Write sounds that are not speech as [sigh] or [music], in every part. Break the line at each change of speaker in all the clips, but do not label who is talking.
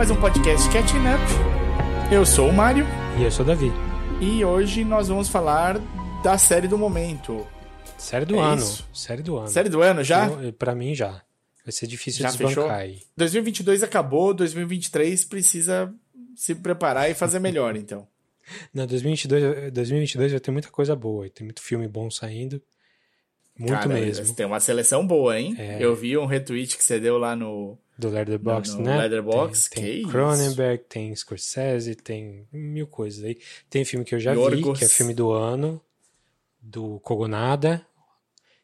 mais um podcast Catching Up. Eu sou o Mário
E eu sou o Davi.
e hoje nós vamos falar da série do momento.
Série do
É
ano.
isso?
Série do ano.
Série do ano já?
Pra mim já. Vai ser difícil
Já
desbancar
fechou?
aí.
2022 acabou, 2023 precisa se preparar e fazer melhor, então. [laughs]
Não, 2022, 2022 vai ter muita coisa boa. Tem muito filme bom saindo. Muito
Cara,
mesmo.
Tem uma seleção boa, hein?
É.
Eu vi um retweet que você deu lá no.
Do
no
né?
Letterboxd,
tem, tem. Cronenberg, tem Scorsese, tem mil coisas aí. Tem filme que eu já
Yorgos.
vi, que é filme do ano, do Kogonada.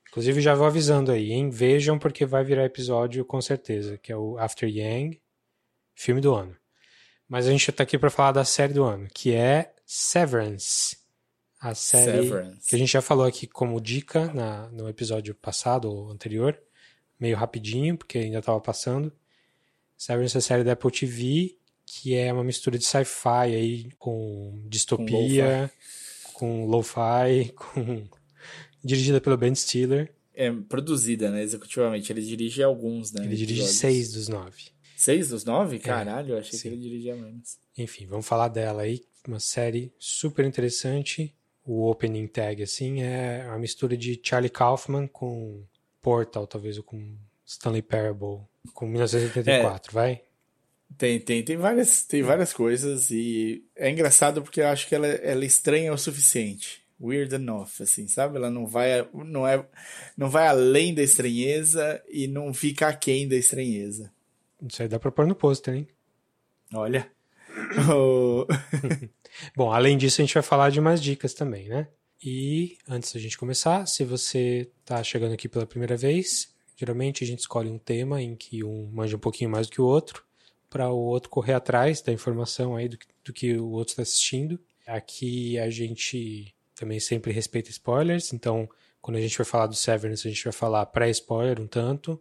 Inclusive, já vou avisando aí, hein? Vejam porque vai virar episódio com certeza, que é o After Yang, filme do ano. Mas a gente tá aqui para falar da série do ano, que é Severance. A série
Severance.
que a gente já falou aqui como dica na, no episódio passado ou anterior, meio rapidinho, porque ainda estava passando. Severance é a série da Apple TV, que é uma mistura de sci-fi aí com distopia, com lo-fi, [laughs] com dirigida pelo Ben Stiller.
É produzida, né? Executivamente. Ele dirige alguns, né?
Ele dirige
episódios.
seis dos nove.
Seis dos nove? Caralho, eu achei
sim.
que ele dirigia menos.
Enfim, vamos falar dela aí. Uma série super interessante. O opening tag, assim, é uma mistura de Charlie Kaufman com Portal, talvez, ou com Stanley Parable, com 1984, vai?
Tem, tem, tem várias, tem várias coisas e é engraçado porque eu acho que ela, ela é estranha o suficiente. Weird enough, assim, sabe? Ela não vai, não é, não vai além da estranheza e não fica aquém da estranheza.
Isso aí dá pra pôr no pôster, hein?
Olha. [laughs] O- [laughs]
Bom, além disso, a gente vai falar de mais dicas também, né? E antes da gente começar, se você está chegando aqui pela primeira vez, geralmente a gente escolhe um tema em que um manja um pouquinho mais do que o outro, para o outro correr atrás da informação aí do, que- do que o outro está assistindo. Aqui a gente também sempre respeita spoilers, então quando a gente vai falar do Severance, a gente vai falar pré-spoiler um tanto.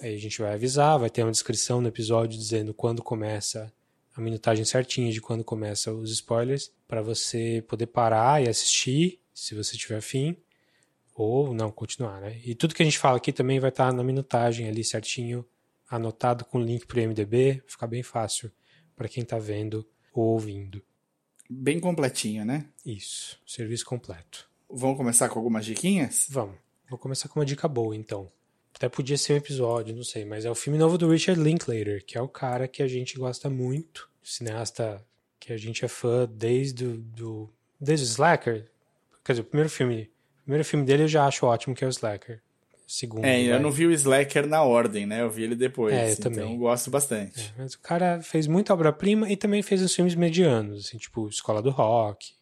Aí a gente vai avisar, vai ter uma descrição no episódio dizendo quando começa a minutagem certinha de quando começa os spoilers, para você poder parar e assistir, se você tiver afim, ou não, continuar, né? E tudo que a gente fala aqui também vai estar na minutagem ali certinho, anotado com link pro MDB, fica bem fácil para quem está vendo ou ouvindo.
Bem completinho, né?
Isso, serviço completo.
Vamos começar com algumas diquinhas?
Vamos, vou começar com uma dica boa então. Até podia ser um episódio, não sei, mas é o filme novo do Richard Linklater, que é o cara que a gente gosta muito, cineasta que a gente é fã desde o do, desde o Slacker. Quer dizer, o primeiro filme, o primeiro filme dele eu já acho ótimo, que é o Slacker. Segundo.
É, eu
vai.
não vi o Slacker na ordem, né? Eu vi ele depois.
É, eu
então
também.
eu gosto bastante.
É, mas o cara fez muita obra-prima e também fez uns filmes medianos, assim, tipo Escola do Rock.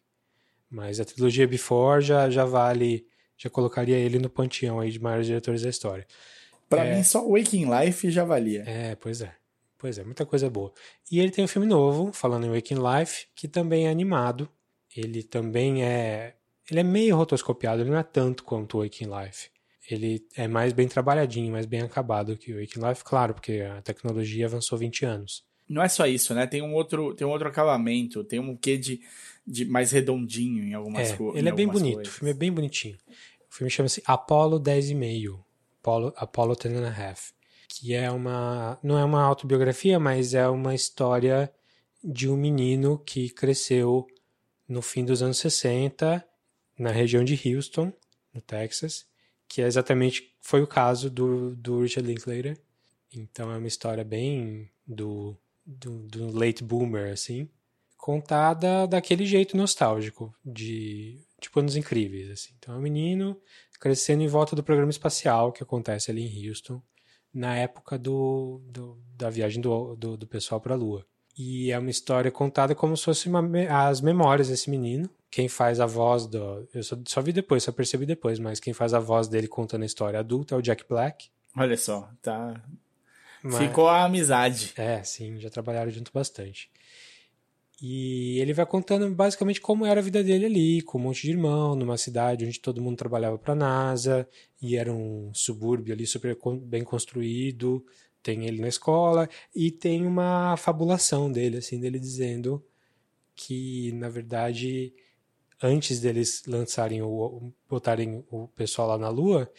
Mas a trilogia Before já, já vale, já colocaria ele no panteão aí de maiores diretores da história.
Pra mim, só Waking Life já valia.
É, pois é. Pois é, muita coisa boa. E ele tem um filme novo, falando em Waking Life, que também é animado. Ele também é. Ele é meio rotoscopiado, ele não é tanto quanto o Waking Life. Ele é mais bem trabalhadinho, mais bem acabado que o Waking Life, claro, porque a tecnologia avançou 20 anos.
Não é só isso, né? Tem um outro, tem um outro acabamento, tem um quê de, de mais redondinho em algumas
É,
coisas.
ele é bem bonito, o filme é bem bonitinho. O filme chama-se Apollo 10,5, Apollo, Apollo 10 and a Half, que é uma, não é uma autobiografia, mas é uma história de um menino que cresceu no fim dos anos 60, na região de Houston, no Texas, que é exatamente, foi o caso do, do Richard Linklater. Então é uma história bem do, do, do late boomer, assim, contada daquele jeito nostálgico, de tipo anos incríveis, assim. Então é um menino crescendo em volta do programa espacial que acontece ali em Houston, na época do, do da viagem do, do, do pessoal para a Lua. E é uma história contada como se fosse uma, as memórias desse menino. Quem faz a voz do. Eu só, só vi depois, só percebi depois, mas quem faz a voz dele contando a história adulta é o Jack Black.
Olha só, tá.
Mas-
Ficou a amizade.
É, sim, já trabalharam junto bastante. E ele vai contando basicamente como era a vida dele ali, com um monte de irmão, numa cidade onde todo mundo trabalhava para a NASA, e era um subúrbio ali super bem construído. Tem ele na escola, e tem uma fabulação dele, assim, dele dizendo que, na verdade, antes deles lançarem o botarem o pessoal lá na Lua,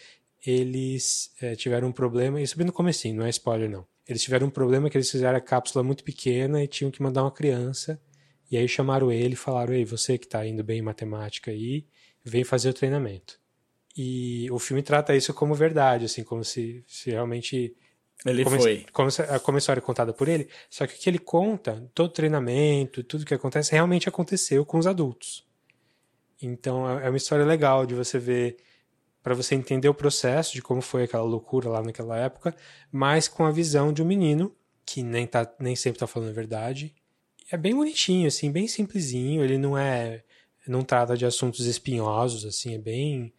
eles eh, tiveram um problema, isso bem no comecinho, não é spoiler não. Eles tiveram um problema que eles fizeram a cápsula muito pequena e tinham que mandar uma criança. E aí chamaram ele e falaram: Ei, você que está indo bem em matemática aí, vem fazer o treinamento. E o filme trata isso como verdade, assim, como se, se realmente.
Ele
como,
foi.
Como, como a história é contada por ele. Só que o que ele conta, todo o treinamento, tudo que acontece, realmente aconteceu com os adultos. Então é, é uma história legal de você ver para você entender o processo de como foi aquela loucura lá naquela época, mas com a visão de um menino que nem, tá, nem sempre está falando a verdade. É bem bonitinho, assim, bem simplesinho. Ele não é, não trata de assuntos espinhosos, assim, é bem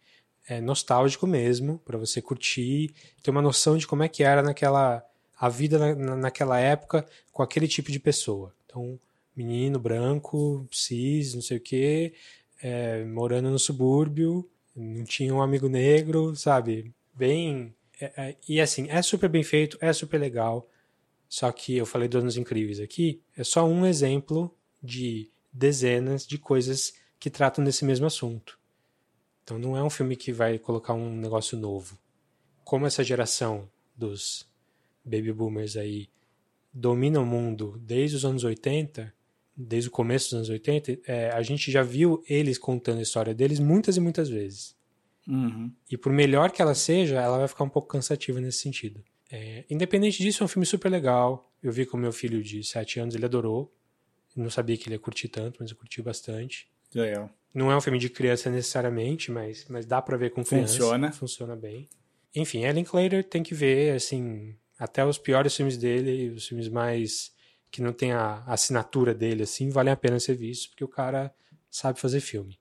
é, nostálgico mesmo para você curtir, ter uma noção de como é que era naquela a vida na, naquela época com aquele tipo de pessoa. Então, menino branco, cis, não sei o quê, é, morando no subúrbio, não tinha um amigo negro, sabe? Bem. É, é, e assim, é super bem feito, é super legal. Só que eu falei dos Anos Incríveis aqui, é só um exemplo de dezenas de coisas que tratam desse mesmo assunto. Então não é um filme que vai colocar um negócio novo. Como essa geração dos baby boomers aí domina o mundo desde os anos 80, desde o começo dos anos 80, é, a gente já viu eles contando a história deles muitas e muitas vezes.
Uhum.
E por melhor que ela seja, ela vai ficar um pouco cansativa nesse sentido. É, independente disso, é um filme super legal. Eu vi com meu filho de 7 anos, ele adorou. Eu não sabia que ele ia curtir tanto, mas eu curti bastante.
Legal.
Não é um filme de criança necessariamente, mas, mas dá pra ver com criança.
Funciona.
Funciona bem. Enfim, Ellen Clater tem que ver, assim, até os piores filmes dele, os filmes mais que não tem a assinatura dele, assim, vale a pena ser visto, porque o cara sabe fazer filme.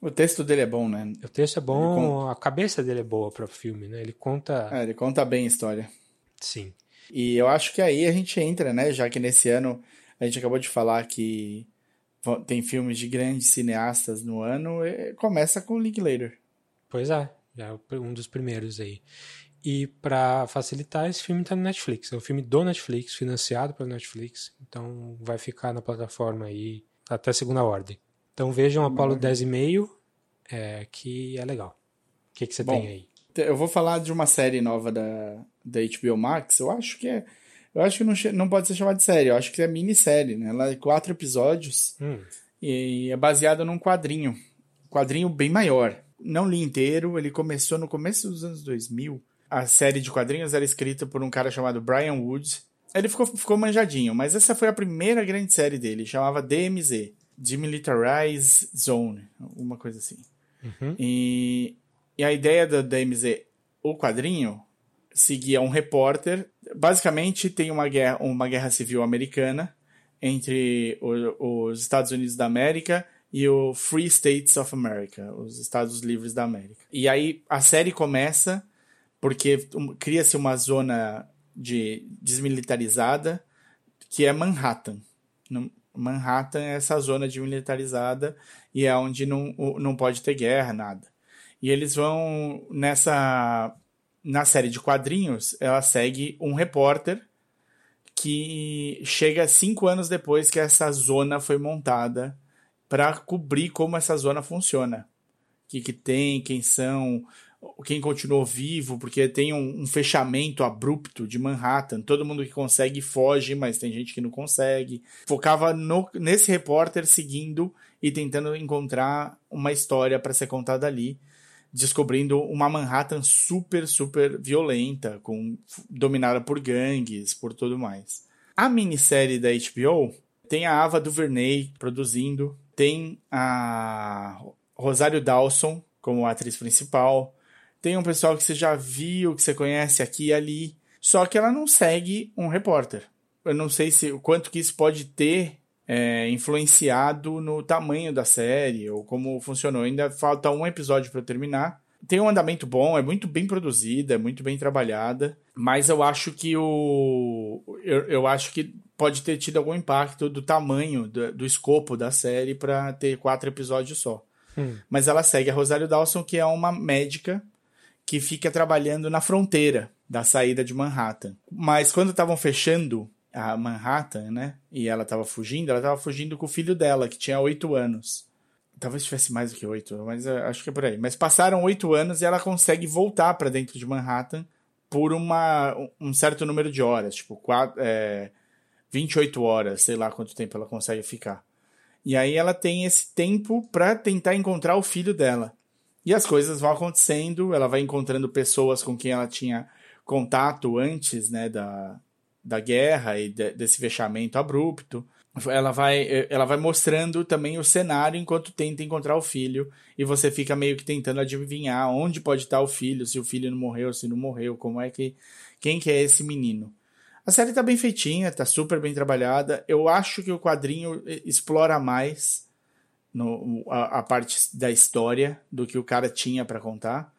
O texto dele é bom, né?
O texto é bom, a cabeça dele é boa para o filme, né? Ele conta.
É, ele conta bem a história.
Sim.
E eu acho que aí a gente entra, né? Já que nesse ano a gente acabou de falar que tem filmes de grandes cineastas no ano, começa com Linklater.
Pois é, já é um dos primeiros aí. E para facilitar, esse filme está no Netflix. É um filme do Netflix, financiado pelo Netflix. Então vai ficar na plataforma aí até segunda ordem. Então vejam Apollo 10,5, é, que é legal. O que, que você
Bom,
tem aí?
Eu vou falar de uma série nova da, da HBO Max. Eu acho que é. Eu acho que não, não pode ser chamada de série, eu acho que é minissérie, né? Ela é quatro episódios
Hum,
e é baseada num quadrinho. Um quadrinho bem maior. Não li inteiro, ele começou no começo dos anos 2000. A série de quadrinhos era escrita por um cara chamado Brian Wood. Ele ficou, ficou manjadinho, mas essa foi a primeira grande série dele, chamava DMZ Demilitarized Zone, uma coisa assim.
uhum,
E, e a ideia da DMZ, o quadrinho, seguia um repórter. Basicamente, tem uma guerra, uma guerra civil americana entre o, os Estados Unidos da América e o Free States of America, os Estados Livres da América. E aí a série começa porque cria-se uma zona de desmilitarizada que é Manhattan. Manhattan é essa zona desmilitarizada e é onde não, não pode ter guerra, nada. E eles vão nessa na série de quadrinhos, ela segue um repórter que chega cinco anos depois que essa zona foi montada para cobrir como essa zona funciona. O que, que tem, quem são, quem continuou vivo, porque tem um, um, fechamento abrupto de Manhattan. Todo mundo que consegue foge, mas tem gente que não consegue. Focava no, nesse repórter seguindo e tentando encontrar uma história para ser contada ali, descobrindo uma Manhattan super, super violenta, com, dominada por gangues, por tudo mais. A minissérie da HBO tem a Ava DuVernay produzindo, tem a Rosário Dawson como atriz principal, tem um pessoal que você já viu, que você conhece aqui e ali, só que ela não segue um repórter. Eu não sei se o quanto que isso pode ter é, influenciado no tamanho da série ou como funcionou. Ainda falta um episódio para terminar. Tem um andamento bom, é muito bem produzida, é muito bem trabalhada, mas eu acho que o eu, eu acho que pode ter tido algum impacto do tamanho, do, do escopo da série para ter quatro episódios só.
Hum.
Mas ela segue a Rosário Dawson, que é uma médica que fica trabalhando na fronteira da saída de Manhattan. Mas quando estavam fechando a Manhattan, né? E ela estava fugindo, ela estava fugindo com o filho dela, que tinha oito anos. Talvez tivesse mais do que oito, mas acho que é por aí. Mas passaram oito anos e ela consegue voltar para dentro de Manhattan por uma, um certo número de horas, tipo quatro, é, 28 horas, sei lá quanto tempo ela consegue ficar. E aí ela tem esse tempo para tentar encontrar o filho dela. E as coisas vão acontecendo, ela vai encontrando pessoas com quem ela tinha contato antes né, da, da guerra e de, desse fechamento abrupto. Ela vai, ela vai mostrando também o cenário enquanto tenta encontrar o filho. E você fica meio que tentando adivinhar onde pode estar o filho, se o filho não morreu, se não morreu, como é que. Quem que é esse menino. A série tá bem feitinha, tá super bem trabalhada. Eu acho que o quadrinho explora mais no, a, a parte da história do que o cara tinha para contar.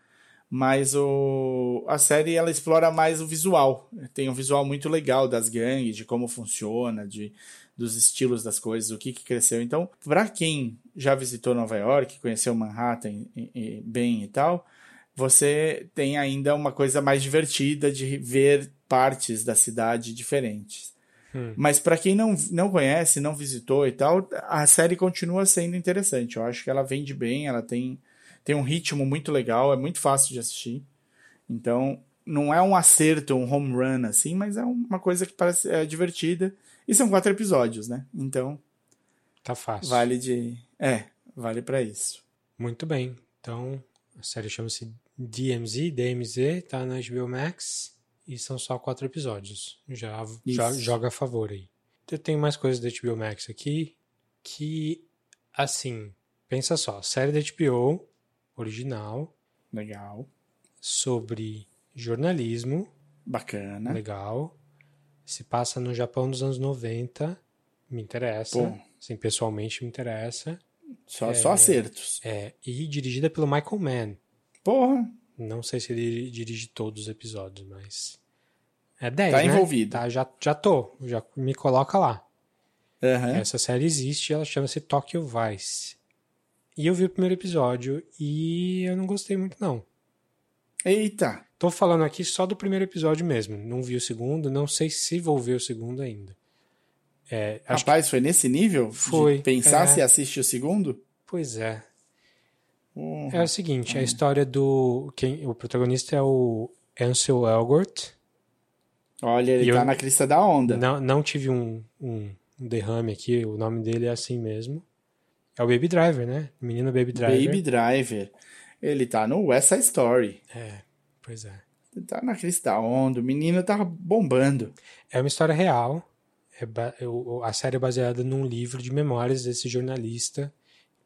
Mas o, a série ela explora mais o visual. Tem um visual muito legal das gangues, de como funciona, de, dos estilos das coisas, o que, que cresceu. Então, para quem já visitou Nova York, conheceu Manhattan e, e, bem e tal, você tem ainda uma coisa mais divertida de ver partes da cidade diferentes. Hum. Mas para quem não, não conhece, não visitou e tal, a série continua sendo interessante. Eu acho que ela vende bem, ela tem, tem um ritmo muito legal, é muito fácil de assistir. Então, não é um acerto, um home run assim, mas é uma coisa que parece é divertida. E são quatro episódios, né? Então.
Tá fácil.
Vale de. É, vale para isso.
Muito bem. Então, a série chama-se DMZ, DMZ, tá na HBO Max. E são só quatro episódios. Já, já joga a favor aí. Eu tenho mais coisas da HBO Max aqui que, assim, pensa só, série da HBO, original.
Legal.
Sobre jornalismo.
Bacana.
Legal. Se passa no Japão dos anos 90. Me interessa. Pô. Assim, pessoalmente me interessa.
Só, é, só acertos.
É, e dirigida pelo Michael Mann.
Porra!
Não sei se ele dirige todos os episódios, mas. É 10.
Tá
né?
envolvido.
Tá, já, já tô. Já me coloca lá.
Uhum.
Essa série existe ela chama-se Tokyo Vice. E eu vi o primeiro episódio e eu não gostei muito, não.
Eita!
Tô falando aqui só do primeiro episódio mesmo. Não vi o segundo, não sei se vou ver o segundo ainda. É,
Rapaz, que... foi nesse nível?
Foi.
De pensar é... se assiste o segundo?
Pois é. Uhum. É o seguinte, uhum. a história do. Quem, o protagonista é o Ansel Elgort.
Olha, ele e tá eu, na crista da onda.
Não, não tive um, um, derrame aqui, o nome dele é assim mesmo. É o Baby Driver, né? Menino Baby Driver.
Baby Driver. Ele tá no West Side Story.
É, pois é.
Ele tá na crista da onda, o menino tá bombando.
É uma história real. É, a série é baseada num livro de memórias desse jornalista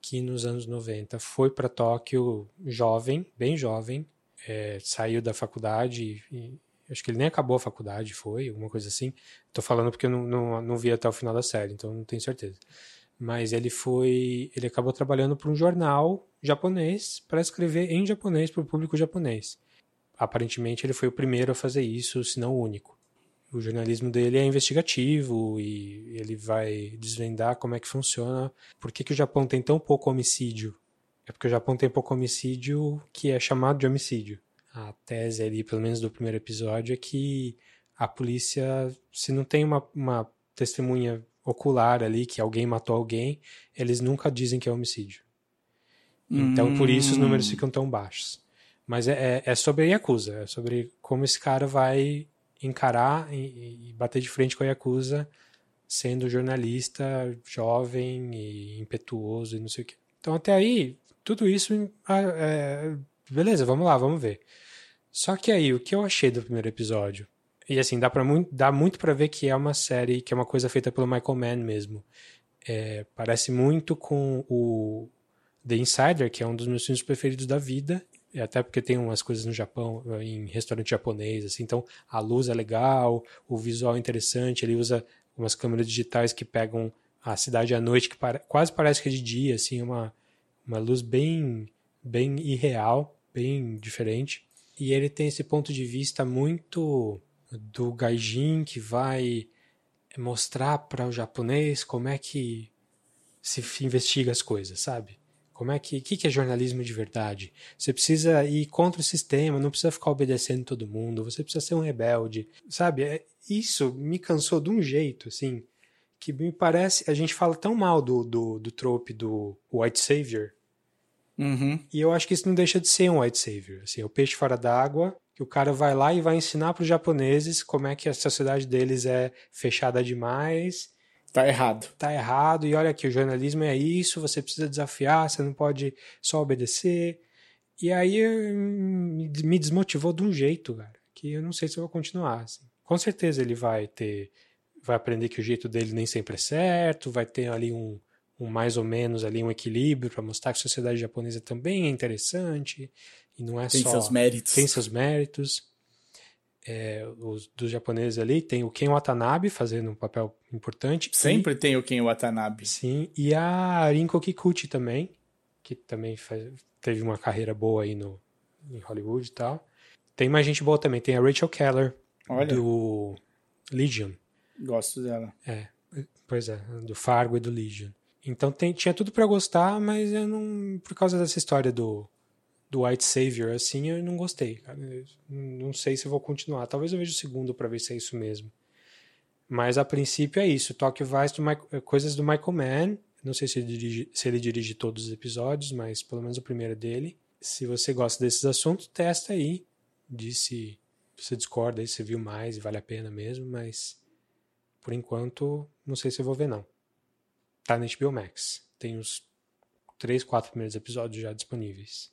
que nos anos 90 foi para Tóquio jovem, bem jovem, é, saiu da faculdade, e, acho que ele nem acabou a faculdade, foi, alguma coisa assim. Estou falando porque eu não, não, não vi até o final da série, então não tenho certeza. Mas ele foi, ele acabou trabalhando para um jornal japonês para escrever em japonês para o público japonês. Aparentemente ele foi o primeiro a fazer isso, se não o único o jornalismo dele é investigativo e ele vai desvendar como é que funciona. Por que, que o Japão tem tão pouco homicídio? É porque o Japão tem pouco homicídio que é chamado de homicídio. A tese ali, pelo menos do primeiro episódio, é que a polícia, se não tem uma, uma testemunha ocular ali que alguém matou alguém, eles nunca dizem que é homicídio. Então, hum. por isso os números ficam tão baixos. Mas é, é, é sobre a Yakuza, é sobre como esse cara vai encarar e, e bater de frente com a Yakuza sendo jornalista jovem e impetuoso e não sei o que. Então até aí, tudo isso, ah, é, beleza, vamos lá, vamos ver. Só que aí, o que eu achei do primeiro episódio? E assim, dá, pra muito, dá muito para ver que é uma série, que é uma coisa feita pelo Michael Mann mesmo. É, parece muito com o The Insider, que é um dos meus filmes preferidos da vida, até porque tem umas coisas no Japão, em restaurante japonês, assim, então a luz é legal, o visual é interessante, ele usa umas câmeras digitais que pegam a cidade à noite, que para, quase parece que é de dia, assim, uma, uma luz bem, bem irreal, bem diferente. E ele tem esse ponto de vista muito do gaijin que vai mostrar para o japonês como é que se investiga as coisas, sabe? Como é que, que, que é jornalismo de verdade? Você precisa ir contra o sistema, não precisa ficar obedecendo todo mundo, você precisa ser um rebelde, sabe? É, isso me cansou de um jeito, assim, que me parece. A gente fala tão mal do, do, do trope do White Savior,
Uhum.
E eu acho que isso não deixa de ser um white savior. Assim, é o peixe fora d'água, que o cara vai lá e vai ensinar para os japoneses como é que a sociedade deles é fechada demais.
Tá errado.
Tá errado, e olha aqui, o jornalismo é isso, você precisa desafiar, você não pode só obedecer. E aí me desmotivou de um jeito, cara, que eu não sei se eu vou continuar. Assim. Com certeza ele vai ter. Vai aprender que o jeito dele nem sempre é certo, vai ter ali um, um mais ou menos ali um equilíbrio para mostrar que a sociedade japonesa também é interessante e não é
tem
só
seus méritos.
tem seus méritos é, os dos japoneses ali tem o Ken Watanabe fazendo um papel importante.
Sempre e, tem o Ken Watanabe.
Sim e a Rinko Kikuchi também que também faz, teve uma carreira boa aí no em Hollywood e tal. Tem mais gente boa também tem a Rachel Keller
Olha.
do Legion.
Gosto dela.
É pois é do Fargo e do Legion. Então tem, tinha tudo para gostar, mas eu não. Por causa dessa história do, do White Savior, assim, eu não gostei. Cara. não sei se vou continuar. Talvez eu veja o segundo para ver se é isso mesmo. Mas a princípio é isso. Tokyo Vice, do Michael, coisas do Michael Mann. Não sei se ele, dirige, se ele dirige todos os episódios, mas pelo menos o primeiro é dele. Se você gosta desses assuntos, testa aí. Diz se você discorda aí, se viu mais e vale a pena mesmo, mas por enquanto não sei se eu vou ver não. Tá na HBO Max. Tem os três, quatro primeiros episódios já disponíveis.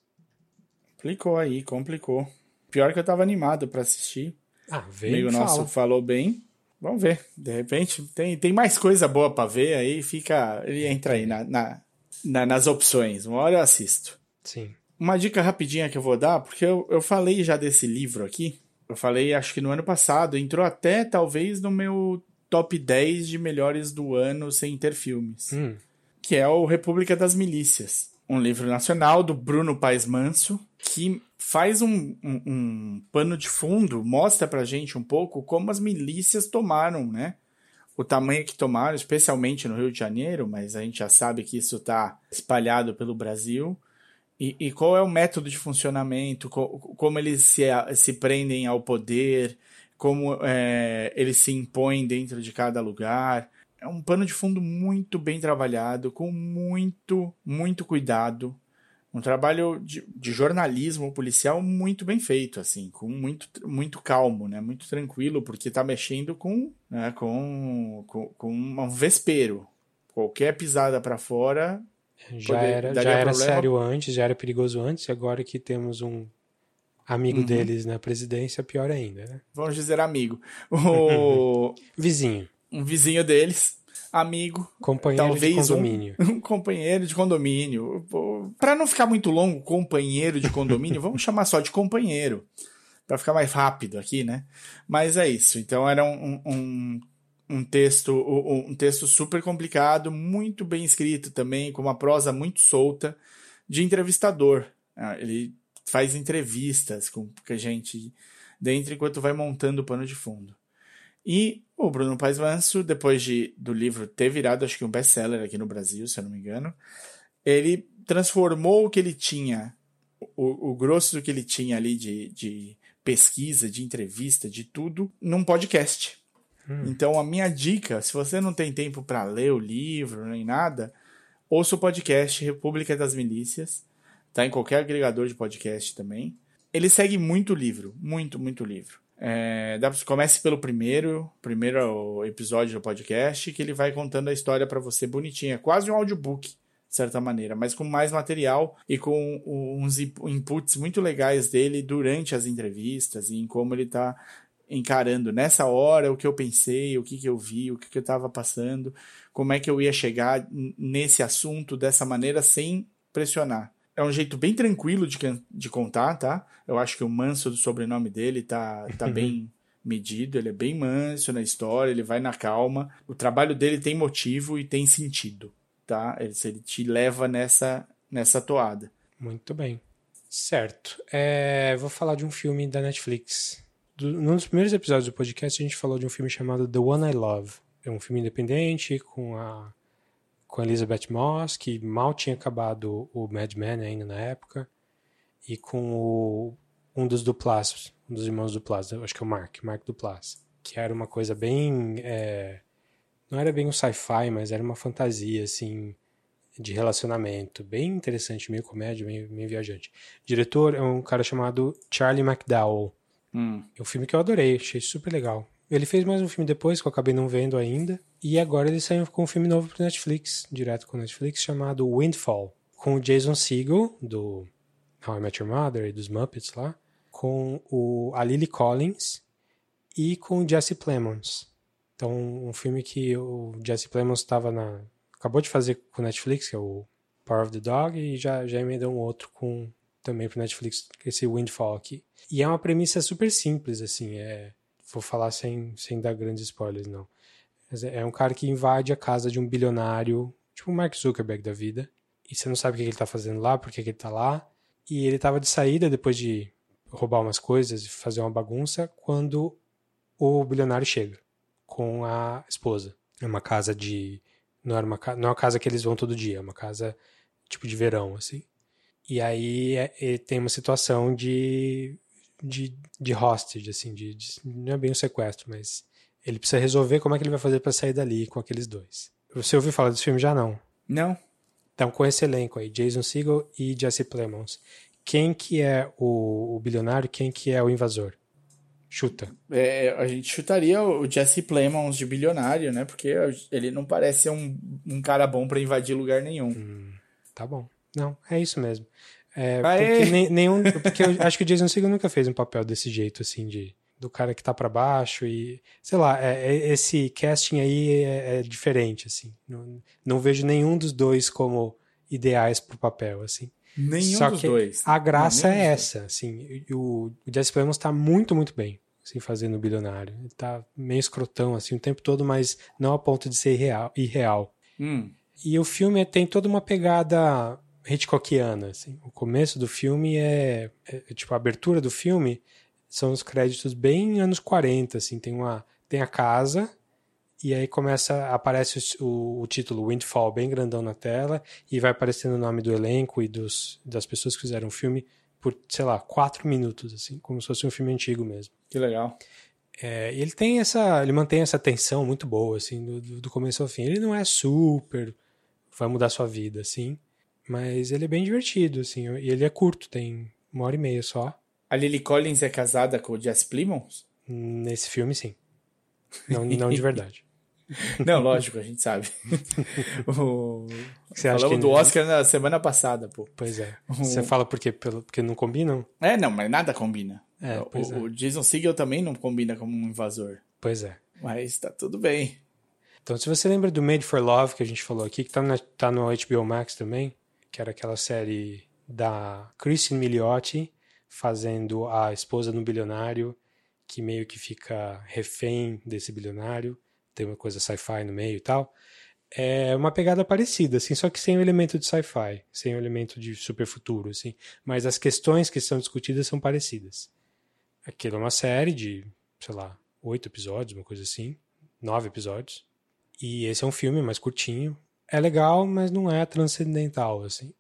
Complicou aí, complicou. Pior que eu tava animado para assistir.
Ah, veio
Amigo nosso
fala.
falou bem. Vamos ver. De repente, tem, tem mais coisa boa para ver aí, fica. Ele entra aí na, na, na, nas opções. Uma hora eu assisto.
Sim.
Uma dica rapidinha que eu vou dar, porque eu, eu falei já desse livro aqui. Eu falei, acho que no ano passado, entrou até talvez no meu top 10 de melhores do ano sem ter filmes.
Hum.
Que é o República das Milícias. Um livro nacional do Bruno Paes Manso, que faz um, um, um, pano de fundo, mostra pra gente um pouco como as milícias tomaram, né? O tamanho que tomaram, especialmente no Rio de Janeiro, mas a gente já sabe que isso está espalhado pelo Brasil. E, e, qual é o método de funcionamento, co como eles se, se prendem ao poder, como é, ele se impõe dentro de cada lugar. É um pano de fundo muito bem trabalhado, com muito, muito cuidado. Um trabalho de, de jornalismo policial muito bem feito, assim, com muito, muito calmo, né? Muito tranquilo, porque está mexendo com, né, com, com, com um vespeiro. Qualquer pisada para fora
já era, já era sério antes, já era perigoso antes, e agora que temos um amigo uhum. deles na presidência, pior ainda, né?
Vamos dizer amigo. [laughs] O...
vizinho.
Um vizinho deles, amigo.
Companheiro
talvez
de condomínio.
Um, [laughs] um companheiro de condomínio. Para não ficar muito longo, companheiro de condomínio, vamos chamar só de companheiro. Para ficar mais rápido aqui, né? Mas é isso. Então era um, um, um texto um texto super complicado, muito bem escrito também, com uma prosa muito solta, de entrevistador. Ele faz entrevistas com a gente dentro enquanto vai montando o pano de fundo. E o Bruno Paes Manso, depois de, do livro ter virado, acho que um best-seller aqui no Brasil, se eu não me engano, ele transformou o que ele tinha, o, o grosso do que ele tinha ali de, de pesquisa, de entrevista, de tudo, num podcast. Hum. Então, a minha dica, se você não tem tempo para ler o livro nem nada, ouça o podcast República das Milícias tá em qualquer agregador de podcast também. Ele segue muito livro, muito, muito livro. É, comece pelo primeiro, primeiro episódio do podcast, que ele vai contando a história para você bonitinha, quase um audiobook, de certa maneira, mas com mais material e com uns inputs muito legais dele durante as entrevistas e em como ele está encarando nessa hora o que eu pensei, o que, que eu vi, o que, que eu estava passando, como é que eu ia chegar nesse assunto dessa maneira sem pressionar é um jeito bem tranquilo de, de contar, tá? Eu acho que o manso do sobrenome dele tá, tá uhum. bem medido, ele é bem manso na história, ele vai na calma. O trabalho dele tem motivo e tem sentido, tá? Ele, ele te leva nessa, nessa toada.
Muito bem. Certo. É, vou falar de um filme da Netflix. Do, num dos primeiros episódios do podcast, a gente falou de um filme chamado The One I Love. É um filme independente com a com Elizabeth Moss, que mal tinha acabado o Mad Men ainda na época, e com o, um dos Duplas, um dos irmãos Duplas, acho que é o Mark, Mark Duplas, que era uma coisa bem... É, não era bem um sci-fi, mas era uma fantasia, assim, de relacionamento, bem interessante, meio comédia, meio, meio viajante. O diretor é um cara chamado Charlie McDowell.
Hum.
É um filme que eu adorei, achei super legal. Ele fez mais um filme depois, que eu acabei não vendo ainda. E agora ele saiu com um filme novo pro Netflix, direto com o Netflix, chamado Windfall. Com o Jason Segel, do How I Met Your Mother e dos Muppets lá. Com o, a Lily Collins e com o Jesse Plemons. Então, um filme que o Jesse Plemons estava na... Acabou de fazer com o Netflix, que é o Power of the Dog, e já, já emendou um outro com também pro Netflix, esse Windfall aqui. E é uma premissa super simples, assim, é vou falar sem, sem dar grandes spoilers, não. É um cara que invade a casa de um bilionário, tipo o Mark Zuckerberg da vida, e você não sabe o que ele tá fazendo lá, por que ele tá lá. E ele tava de saída depois de roubar umas coisas e fazer uma bagunça, quando o bilionário chega com a esposa. É uma casa de. Não, era uma, não é uma casa que eles vão todo dia, é uma casa tipo de verão, assim. E aí é, tem uma situação de de, de hostage, assim, de, de, não é bem um sequestro, mas ele precisa resolver como é que ele vai fazer para sair dali com aqueles dois. Você ouviu falar desse filme já não?
Não.
Então, com esse elenco aí, Jason Segel e Jesse Plemons, quem que é o, o bilionário quem que é o invasor? Chuta.
É, a gente chutaria o Jesse Plemons de bilionário, né? Porque ele não parece ser um, um cara bom para invadir lugar nenhum.
Hum, tá bom. Não, é isso mesmo. É, porque nem, nenhum. Porque eu acho que o Jason Segel nunca fez um papel desse jeito, assim, de do cara que tá para baixo e sei lá é, é, esse casting aí é, é, diferente assim não, não vejo nenhum dos dois como ideais pro papel assim
nenhum Só dos
que
dois
a graça é essa assim o, o Jesse Plemons tá muito muito bem assim fazendo o bilionário ele tá meio escrotão assim o tempo todo mas não a ponto de ser irreal, irreal.
Hum.
e o filme tem toda uma pegada Hitchcockiana. Assim. O começo do filme é, é, Tipo, a abertura do filme são os créditos bem anos 40. Assim. Tem, uma, tem a casa, e aí começa. Aparece o, o, título Windfall bem grandão na tela, e vai aparecendo o nome do elenco e dos, das pessoas que fizeram o filme por, sei lá, quatro minutos, assim, como se fosse um filme antigo mesmo.
Que legal.
É, ele tem essa. Ele mantém essa tensão muito boa, assim, do, do começo ao fim. Ele não é super. Vai mudar sua vida, assim. Mas ele é bem divertido, assim, e ele é curto, tem uma hora e meia só.
A Lily Collins é casada com o Jess Plimons?
Nesse filme, sim. Não, não de verdade. [laughs]
Não, lógico, a gente sabe. [laughs] o... Você Falamos que... do Oscar na semana passada, pô.
Pois é. Você fala por quê? Pelo... Porque não combinam?
É, não, mas nada combina.
É,
o,
é.
o Jason Segel também não combina como um invasor.
Pois é.
Mas tá tudo bem.
Então, se você lembra do Made for Love que a gente falou aqui, que tá, na, tá no HBO Max também, que era aquela série da Kristen Milioti fazendo a esposa de um bilionário que meio que fica refém desse bilionário, tem uma coisa sci-fi no meio e tal. É uma pegada parecida, assim, só que sem o elemento de sci-fi, sem o elemento de super futuro, assim. Mas as questões que são discutidas são parecidas. Aquilo é uma série de, sei lá, oito episódios, uma coisa assim, nove episódios. E esse é um filme mais curtinho, é legal, mas não é transcendental, assim.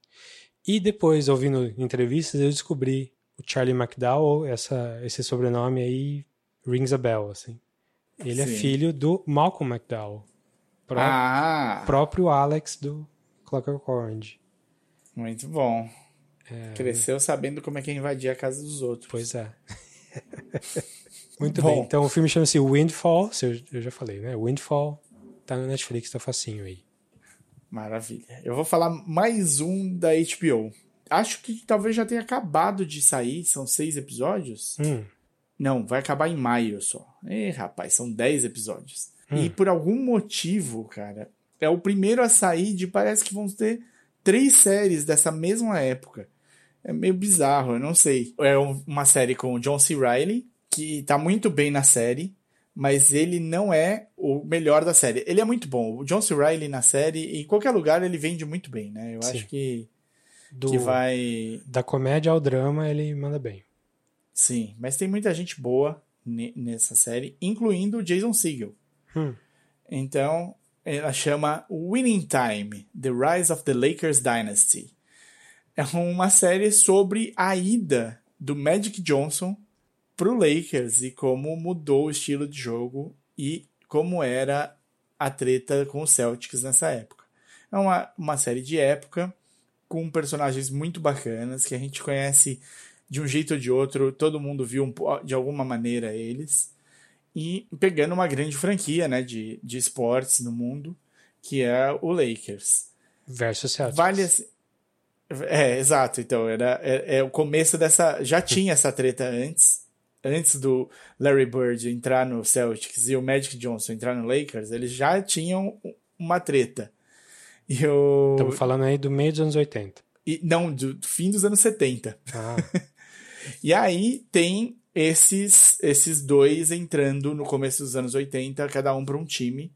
E depois, ouvindo entrevistas, eu descobri o Charlie McDowell, essa, esse sobrenome aí rings a bell, assim. Ele é Sim. é filho do Malcolm McDowell, pró
ah.
próprio Alex do Clockwork Orange.
Muito bom. É... Cresceu sabendo como é que invadir a casa dos outros.
Pois é. [laughs] Muito bom. bem. Então o filme chama-se Windfall, eu já falei, né? Windfall, tá no Netflix, tá facinho aí.
Maravilha. Eu vou falar mais um da HBO. Acho que talvez já tenha acabado de sair, são seis episódios.
Hum.
Não, vai acabar em maio só. Ih, rapaz, são dez episódios.
Hum.
E por algum motivo, cara, é o primeiro a sair de parece que vão ter três séries dessa mesma época. É meio bizarro, eu não sei. É uma série com o John C. Reilly, que tá muito bem na série mas ele não é o melhor da série. Ele é muito bom. O John C. Reilly na série, em qualquer lugar, ele vende muito bem, né? Eu Sim. acho que,
Do,
que vai.
Da comédia ao drama, ele manda bem.
Sim, mas tem muita gente boa nessa série, incluindo o Jason Segel.
Hum.
Então, ela chama Winning Time: The Rise of the Lakers Dynasty. É uma série sobre a ida do Magic Johnson pro Lakers e como mudou o estilo de jogo e como era a treta com os Celtics nessa época. É uma, uma série de época com personagens muito bacanas que a gente conhece de um jeito ou de outro, todo mundo viu um, de alguma maneira eles. E pegando uma grande franquia né, de, de esportes no mundo, que é o Lakers.
Versus Celtics.
Vale é, exato. Então, era, é, é, o começo dessa. Já tinha essa treta antes. Antes do Larry Bird entrar no Celtics e o Magic Johnson entrar no Lakers, eles já tinham uma treta. E eu...
Estamos falando aí do meio dos anos 80.
E, não, do fim dos anos 70.
Ah. [laughs]
e aí tem esses, esses dois entrando no começo dos anos 80, cada um para um time.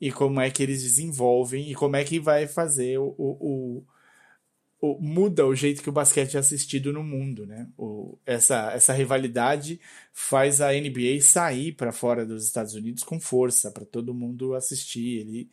E como é que eles desenvolvem e como é que vai fazer o, o, o muda o jeito que o basquete é assistido no mundo, né? O, essa, essa rivalidade faz a NBA sair para fora dos Estados Unidos com força para todo mundo assistir.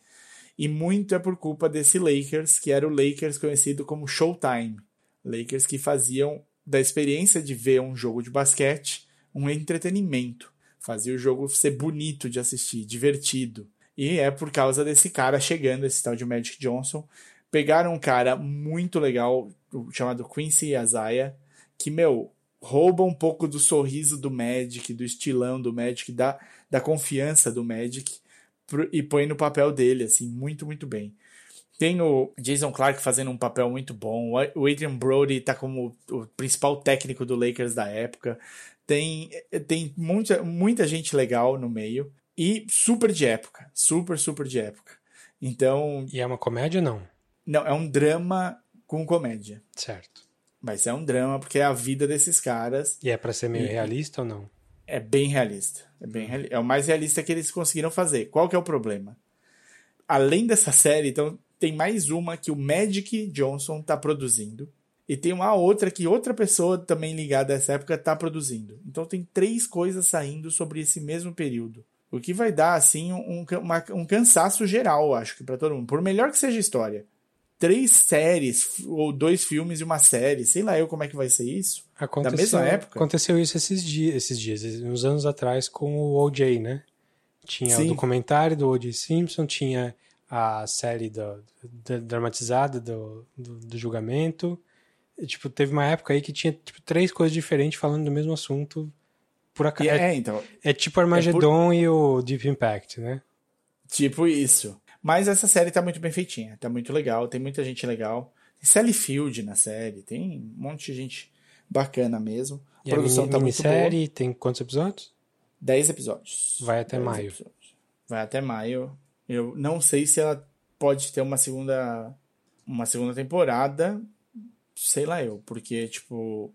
E muito é por culpa desse Lakers, que era o Lakers conhecido como Showtime. Lakers que faziam da experiência de ver um jogo de basquete um entretenimento. Fazia o jogo ser bonito de assistir, divertido. E é por causa desse cara chegando, esse tal de Magic Johnson, Pegaram um cara muito legal, chamado Quincy Isaiah, que, meu, rouba um pouco do sorriso do Magic, do estilão do Magic, da, da confiança do Magic, e põe no papel dele, assim, muito, muito bem. Tem o Jason Clark fazendo um papel muito bom. O Adrian Brody tá como o principal técnico do Lakers da época. Tem, tem muita, muita gente legal no meio. E super de época. Super, super de época. Então.
E é uma comédia não?
Não, é um drama com comédia.
Certo.
Mas é um drama porque é a vida desses caras.
E é para ser meio e... realista ou não?
É bem realista. É, bem reali... é o mais realista que eles conseguiram fazer. Qual que é o problema? Além dessa série, então, tem mais uma que o Magic Johnson tá produzindo. E tem uma outra que outra pessoa também ligada a essa época tá produzindo. Então tem três coisas saindo sobre esse mesmo período. O que vai dar, assim, um, uma, um cansaço geral, acho que para todo mundo. Por melhor que seja a história três séries, ou dois filmes e uma série. Sei lá eu como é que vai ser isso.
Aconteceu, da mesma época. Aconteceu isso esses dias, esses dias, uns anos atrás com o O.J., né? Tinha Sim. o documentário do O.J. Simpson, tinha a série do, do, dramatizada do, do, do julgamento. E, tipo, teve uma época aí que tinha tipo, três coisas diferentes falando do mesmo assunto por acaso.
É, é, então,
é tipo Armageddon é por... e o Deep Impact, né?
Tipo isso. Mas essa série tá muito bem feitinha, tá muito legal, tem muita gente legal. Tem Sally Field na série, tem um monte de gente bacana mesmo.
A e produção a mini, tá muito boa. tem quantos episódios?
Dez episódios.
Vai até
Dez
maio.
Episódios. Vai até maio. Eu não sei se ela pode ter uma segunda uma segunda temporada, sei lá eu, porque tipo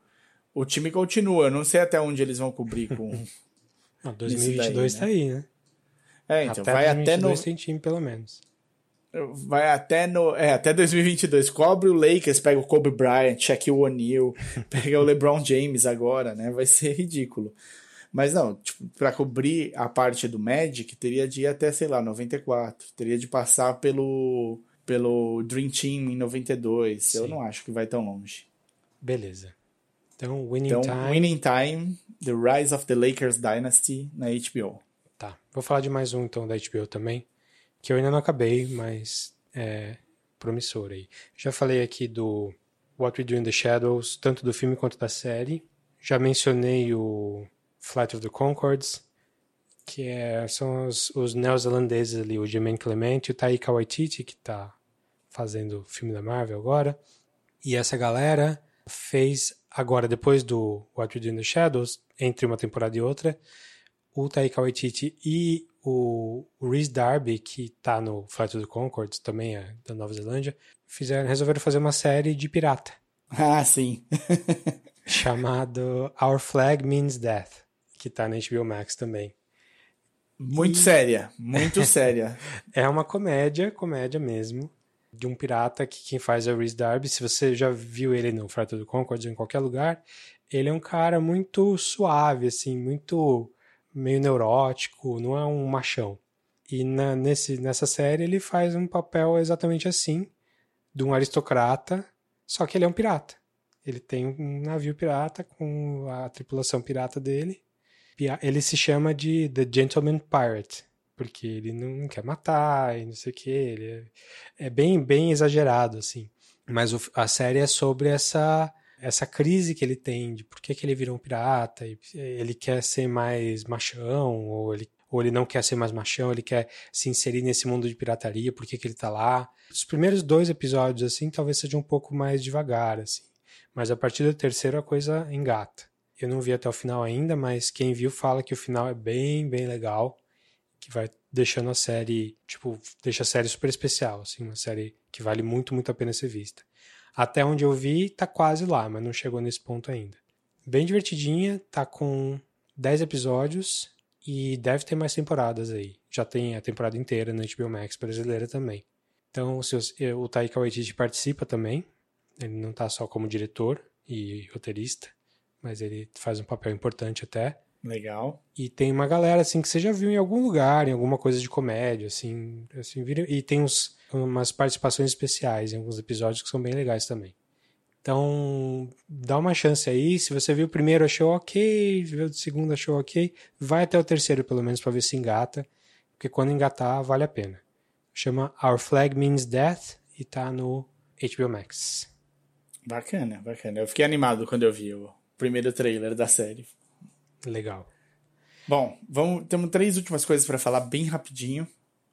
o time continua, eu não sei até onde eles vão cobrir com [laughs]
não, 2022 daí, né? tá aí, né?
É, então até vai até no.
tem time, pelo menos.
Vai até no. É, até 2022. Cobre o Lakers, pega o Kobe Bryant, Shaquille O'Neal, [laughs] pega o LeBron James agora, né? Vai ser ridículo. Mas não, tipo, pra cobrir a parte do Magic, teria de ir até, sei lá, 94. Teria de passar pelo, pelo Dream Team em 92. Sim. Eu não acho que vai tão longe.
Beleza. Então, Winning
então,
Time.
Winning Time, The Rise of the Lakers Dynasty na HBO.
Tá. Vou falar de mais um então da HBO também, que eu ainda não acabei, mas é promissor aí. Já falei aqui do What We Do in the Shadows, tanto do filme quanto da série. Já mencionei o Flight of the Concords, que é, são os, os neozelandeses ali, o Jermaine Clement e o Taika Waititi, que está fazendo o filme da Marvel agora. E essa galera fez agora, depois do What We Do in the Shadows, entre uma temporada e outra, o Taika Waititi e o, Rhys Darby, que tá no Flight of the Conchords, também é da Nova Zelândia, fizeram, resolveram fazer uma série de pirata.
Ah, sim. [laughs] [laughs]
chamado Our Flag Means Death, que tá na HBO Max também.
Muito e... séria, muito [laughs] séria.
é uma comédia, comédia mesmo, de um pirata que quem faz é o Rhys Darby. Se você já viu ele no Flight of the ou em qualquer lugar, ele é um cara muito suave, assim, muito meio neurótico, não é um machão. E na, nesse, nessa série ele faz um papel exatamente assim, de um aristocrata, só que ele é um pirata. Ele tem um navio pirata com a tripulação pirata dele. Ele se chama de The Gentleman Pirate. porque ele não quer matar e não sei o que. Ele é, é, bem, bem exagerado, assim. Mas o, a série é sobre essa essa crise que ele tem de por que, que ele virou um pirata, ele quer ser mais machão, ou ele, ou ele não quer ser mais machão, ele quer se inserir nesse mundo de pirataria, por que, que ele tá lá. Os primeiros dois episódios, assim, talvez seja um pouco mais devagar, assim. Mas a partir do terceiro a coisa engata. Eu não vi até o final ainda, mas quem viu fala que o final é bem, bem legal que vai deixando a série, tipo, deixa a série super especial, assim, uma série que vale muito, muito a pena ser vista. Até onde eu vi, tá quase lá, mas não chegou nesse ponto ainda. Bem divertidinha, tá com 10 episódios e deve ter mais temporadas aí. Já tem a temporada inteira na HBO Max brasileira também. Então, se eu, o Taika Waititi participa também, ele não tá só como diretor e roteirista, mas ele faz um papel importante até.
Legal.
E tem uma galera, assim, que você já viu em algum lugar, em alguma coisa de comédia, assim. assim e tem uns, umas participações especiais em alguns episódios que são bem legais também. Então, dá uma chance aí. Se você viu o primeiro, achou ok, viu o segundo, achou ok, vai até o terceiro, pelo menos, para ver se engata. Porque quando engatar, vale a pena. Chama Our Flag Means Death e tá no HBO Max.
Bacana, bacana. Eu fiquei animado quando eu vi o primeiro trailer da série.
Legal.
Bom, vamos, temos três últimas coisas para falar bem rapidinho.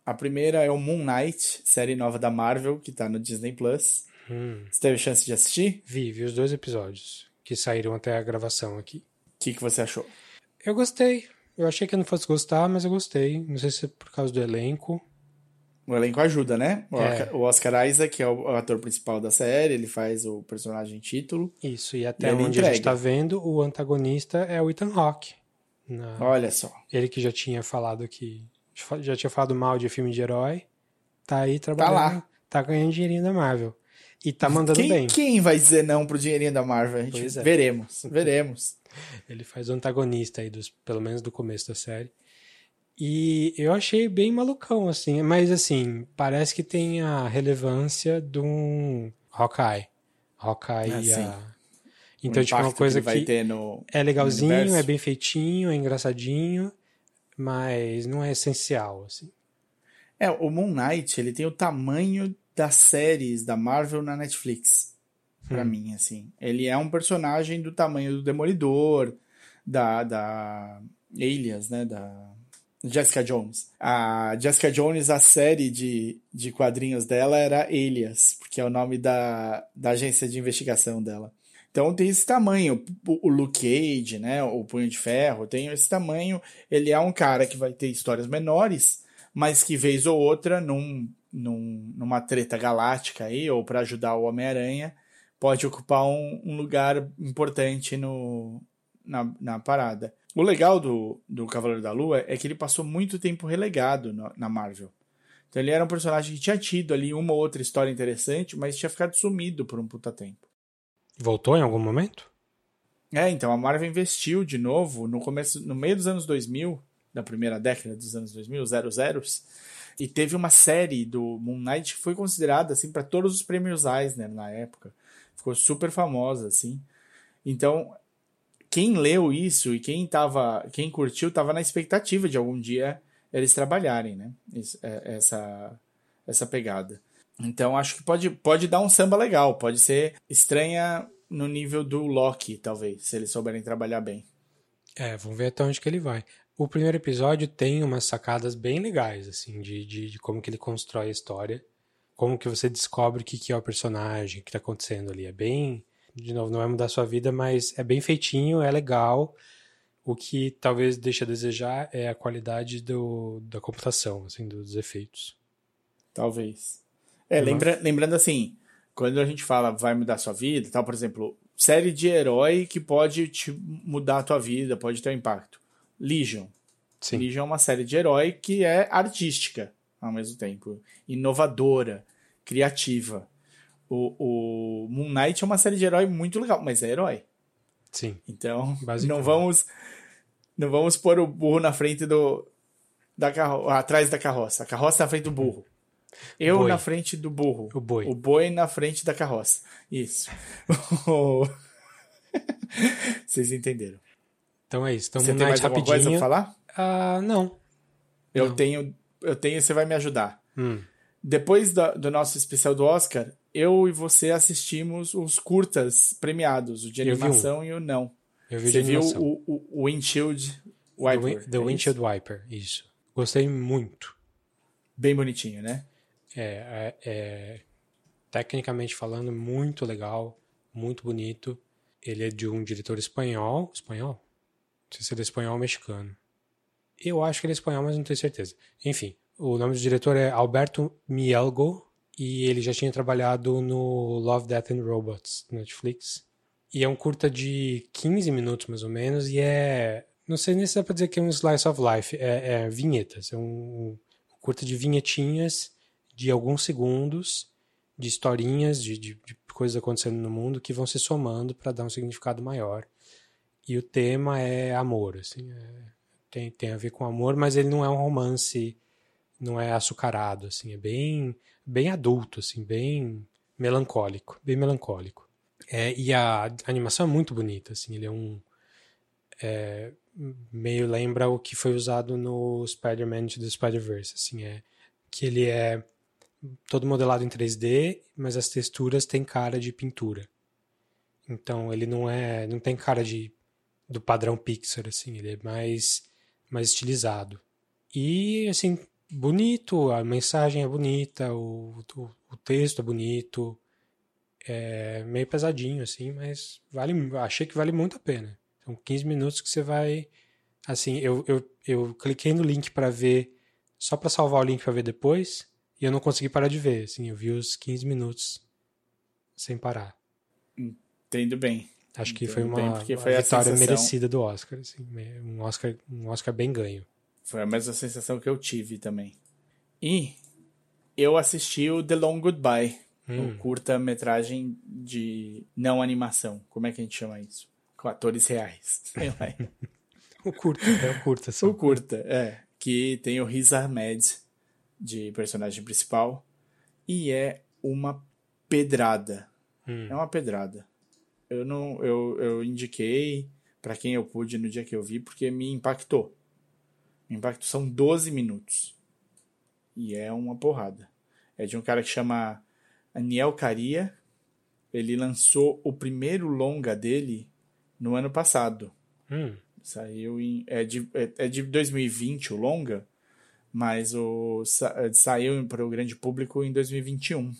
A primeira é o Moon Knight, série nova da Marvel, que tá no Disney Plus. Hum. Você teve chance de assistir?
Vi, vi os dois episódios que saíram até a gravação aqui. O
que, que você achou?
Eu gostei. Eu achei que eu não fosse gostar, mas eu gostei. Não sei se é por causa do elenco.
O elenco ajuda, né? O, é. Oscar Isaac é o ator principal da série, ele faz o personagem título.
Isso, e até e onde entrega. a gente tá vendo, o antagonista é o Ethan Hawke.
Na... Olha só.
Ele que já tinha falado que. Já tinha falado mal de filme de herói. Tá aí trabalhando. Tá lá. Tá ganhando dinheirinho da Marvel. E tá mandando
quem,
bem.
Quem vai dizer não pro dinheirinho da Marvel? Gente é. Veremos, [laughs] veremos.
Ele faz o antagonista aí, dos, pelo menos do começo da série. E eu achei bem malucão, assim. Mas, assim, parece que tem a relevância de um Hawkeye. Hawkeye ah, e a... Então, tipo, uma coisa que, que no, é legalzinho, é bem feitinho, é engraçadinho, mas não é essencial, assim.
É, o Moon Knight, ele tem o tamanho das séries da Marvel na Netflix, pra hum. mim, assim. Ele é um personagem do tamanho do Demolidor, da, da Alias, né, da Jessica Jones. A Jessica Jones, a série de, de quadrinhos dela era Alias, porque é o nome da, da agência de investigação dela. Então tem esse tamanho, o Luke Cage, né, o Punho de Ferro, tem esse tamanho. Ele é um cara que vai ter histórias menores, mas que vez ou outra, num, num, numa treta galáctica aí, ou para ajudar o Homem-Aranha, pode ocupar um, um lugar importante no, na, na parada. O legal do, do Cavaleiro da Lua é que ele passou muito tempo relegado no, na Marvel. Então ele era um personagem que tinha tido ali uma ou outra história interessante, mas tinha ficado sumido por um puta tempo.
Voltou em algum momento?
É, então a Marvel investiu de novo no começo, no meio dos anos 2000, da primeira década dos anos 2000, zero zeros, e teve uma série do Moon Knight que foi considerada assim para todos os prêmios Eisner na época. Ficou super famosa assim. Então, quem leu isso e quem tava, quem curtiu, tava na expectativa de algum dia eles trabalharem, né? É, essa, essa pegada. Então acho que pode, pode dar um samba legal, pode ser estranha no nível do Loki, talvez, se eles souberem trabalhar bem.
É, vamos ver até onde que ele vai. O primeiro episódio tem umas sacadas bem legais, assim, de, de, de como que ele constrói a história, como que você descobre o que, que é o personagem, o que está acontecendo ali. É bem de novo, não vai mudar a sua vida, mas é bem feitinho, é legal. O que talvez deixe a desejar é a qualidade do, da computação, assim, dos efeitos.
Talvez. É, lembra, lembrando assim, quando a gente fala vai mudar sua vida, tal, por exemplo, série de herói que pode te mudar a tua vida, pode ter um impacto. Legion. Sim. Legion é uma série de herói que é artística ao mesmo tempo, inovadora, criativa. O, o Moon Knight é uma série de herói muito legal, mas é herói.
Sim.
Então, [laughs] não vamos não vamos pôr o burro na frente do da carro, atrás da carroça. A carroça na frente do burro. Eu boi. na frente do burro.
O boi.
O boi na frente da carroça. Isso. [laughs] Vocês entenderam.
Então é isso. Então,
Você tem mais alguma coisa pra falar?
Ah, uh, não.
Eu
não.
tenho eu tenho você vai me ajudar.
Hum.
Depois da, do nosso especial do Oscar, eu e você assistimos os curtas premiados, o de
vi um.
animação e o não.
Eu vi
Você viu
animação.
o, o, o Windshield
The,
Wiper?
Win- The
é
Windshield
isso?
Wiper, isso. Gostei muito.
Bem bonitinho, né?
É, é- é, tecnicamente falando, muito legal, muito bonito. Ele é de um diretor espanhol. Espanhol? Não sei se ele é espanhol ou mexicano. Eu acho que ele é espanhol, mas não tenho certeza. Enfim, o nome do diretor é Alberto Mielgo e ele já tinha trabalhado no Love, Death and Robots, Netflix. E é um curta de 15 minutos, mais ou menos, e é... Não sei nem se dá pra dizer que é um slice of life. É, é vinhetas. É um, um curta de vinhetinhas de alguns segundos de historinhas, de, de, de coisas acontecendo no mundo que vão se somando para dar um significado maior. E o tema é amor, assim, é- tem, tem a ver com amor, mas ele não é um romance, não é açucarado, assim, é bem, bem adulto, assim, bem melancólico, bem melancólico. É, e a animação é muito bonita, assim, ele é um é, meio lembra o que foi usado no Spider-Man do Spider-Verse, assim, é que ele é todo modelado em 3D, mas as texturas têm cara de pintura. Então ele não é, não tem cara de do padrão Pixar assim, ele é mais mais estilizado. E assim, bonito, a mensagem é bonita, o, o, o texto é bonito, é meio pesadinho assim, mas vale, achei que vale muito a pena. São 15 minutos que você vai assim, eu, eu, eu cliquei no link para ver só para salvar o link para ver depois, e eu não consegui parar de ver, assim, eu vi os 15 minutos sem parar.
Entendo bem.
Acho que
Entendo
foi uma,
bem,
uma
foi a
vitória
sensação-
merecida do Oscar, assim, um Oscar, um Oscar bem ganho.
Foi a mesma sensação que eu tive também. E eu assisti o The Long Goodbye,
Hum.
o curta-metragem de não animação. Como é que a gente chama isso? Com atores reais. [laughs] [laughs]
O curta, é o curta só.
o curta, é. Que tem o Riz Ahmed de personagem principal. E é uma pedrada.
Hum.
É uma pedrada. Eu não, eu, eu indiquei pra quem eu pude no dia que eu vi porque me impactou. Me impactou. São 12 minutos. E é uma porrada. É de um cara que chama Aniel Caria. Ele lançou o primeiro longa dele no ano passado.
Hum.
Saiu em. É de, é, é de 2020 o longa, mas o, sa, saiu para o grande público em 2021.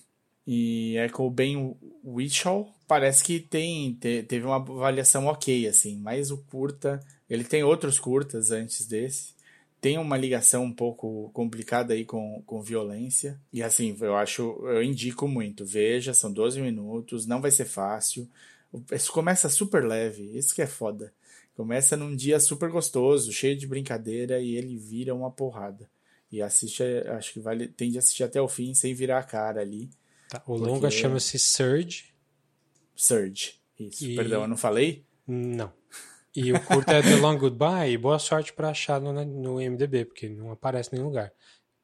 E é com o Ben Whishaw. Parece que tem, te- teve uma avaliação ok, assim, mas o curta. Ele tem outros curtas antes desse. Tem uma ligação um pouco complicada aí com, com violência. E assim, eu acho, eu indico muito. Veja, são 12 minutos, não vai ser fácil. Isso começa super leve, isso que é foda. Começa num dia super gostoso, cheio de brincadeira, e ele vira uma porrada. E assiste, acho que vale, tem de assistir até o fim sem virar a cara ali.
Tá, O longa chama-se Surge.
Surge. Isso,
E-
perdão, eu não falei?
Não. E o curta é The Long Goodbye, e boa sorte pra achar no, no IMDB, porque não aparece em nenhum lugar.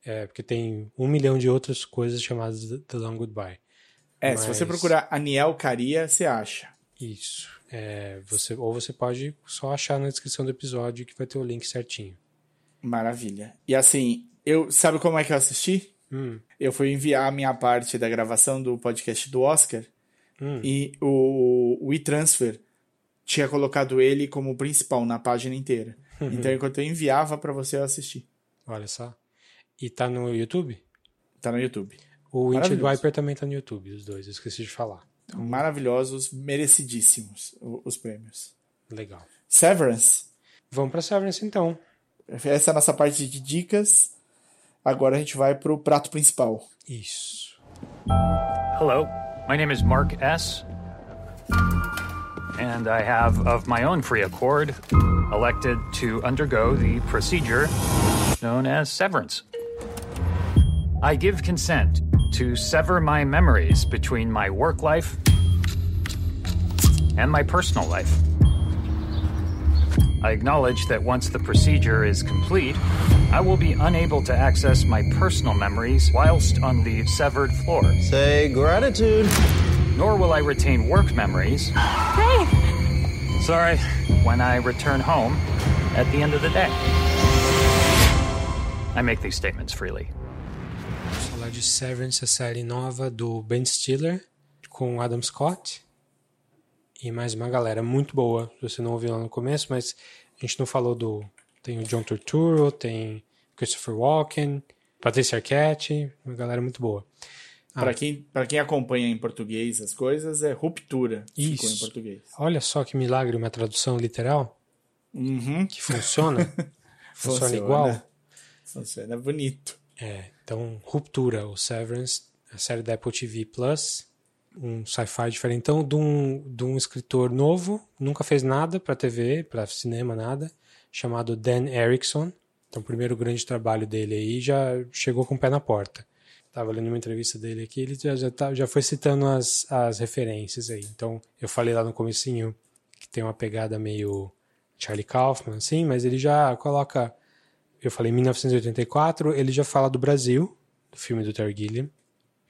É, porque tem um milhão de outras coisas chamadas The Long Goodbye.
É, se você
Mas-
procurar Aniel Caria, você acha.
Isso. É, você, ou você pode só achar na descrição do episódio que vai ter o link certinho.
Maravilha. E assim, eu sabe como é que eu assisti?
Hum,
Eu fui enviar a minha parte da gravação do podcast do Oscar
hum.
e o, o e-transfer tinha colocado ele como principal na página inteira. [laughs] Então, enquanto eu enviava para você, eu assisti.
Olha só. E tá no YouTube?
Tá no YouTube.
O
Maravilhoso.
Wiper também tá no YouTube, os dois, eu esqueci de falar.
Maravilhosos, merecidíssimos os prêmios.
Legal.
Severance.
Vamos pra Severance então.
Essa é a nossa parte de dicas. Agora a gente vai pro prato principal.
Isso.
Hello, my name is Mark S. And I have, of my own free accord, elected to undergo the procedure known as severance. I give consent to sever my memories between my work life and my personal life. I acknowledge that once the procedure is complete, I will be unable to access my personal memories whilst on the severed floor.
Say gratitude.
nor will I retain work memories. Hey! Sorry, when I return home at the end of the day. I make these statements freely.
Vamos falar de Severance, a série nova do Ben Stiller, com Adam Scott. E mais uma galera muito boa. Você não ouviu lá no começo, mas a gente não falou do. Tem o John Turturro, tem Christopher Walken, Patricia Arquette, uma galera muito boa.
Ah. Para quem, pra quem acompanha em português as coisas, é ruptura.
Isso.
Ficou em português.
Olha só que milagre, uma tradução literal
Uhum.
que funciona. funciona [laughs]
Funciona.
igual.
Funciona bonito.
É, então, Ruptura, o Severance, a série da Apple TV Plus, um sci-fi diferentão de um, de um escritor novo, nunca fez nada para TV, para cinema, nada, chamado Dan Erickson. Então, o primeiro grande trabalho dele aí já chegou com o pé na porta. Tava lendo uma entrevista dele aqui, ele já, já, tá- já foi citando as, as referências aí. Então, eu falei lá no comecinho que tem uma pegada meio Charlie Kaufman, assim, mas ele já coloca eu falei 1984, ele já fala do Brasil, do filme do Terry Gilliam,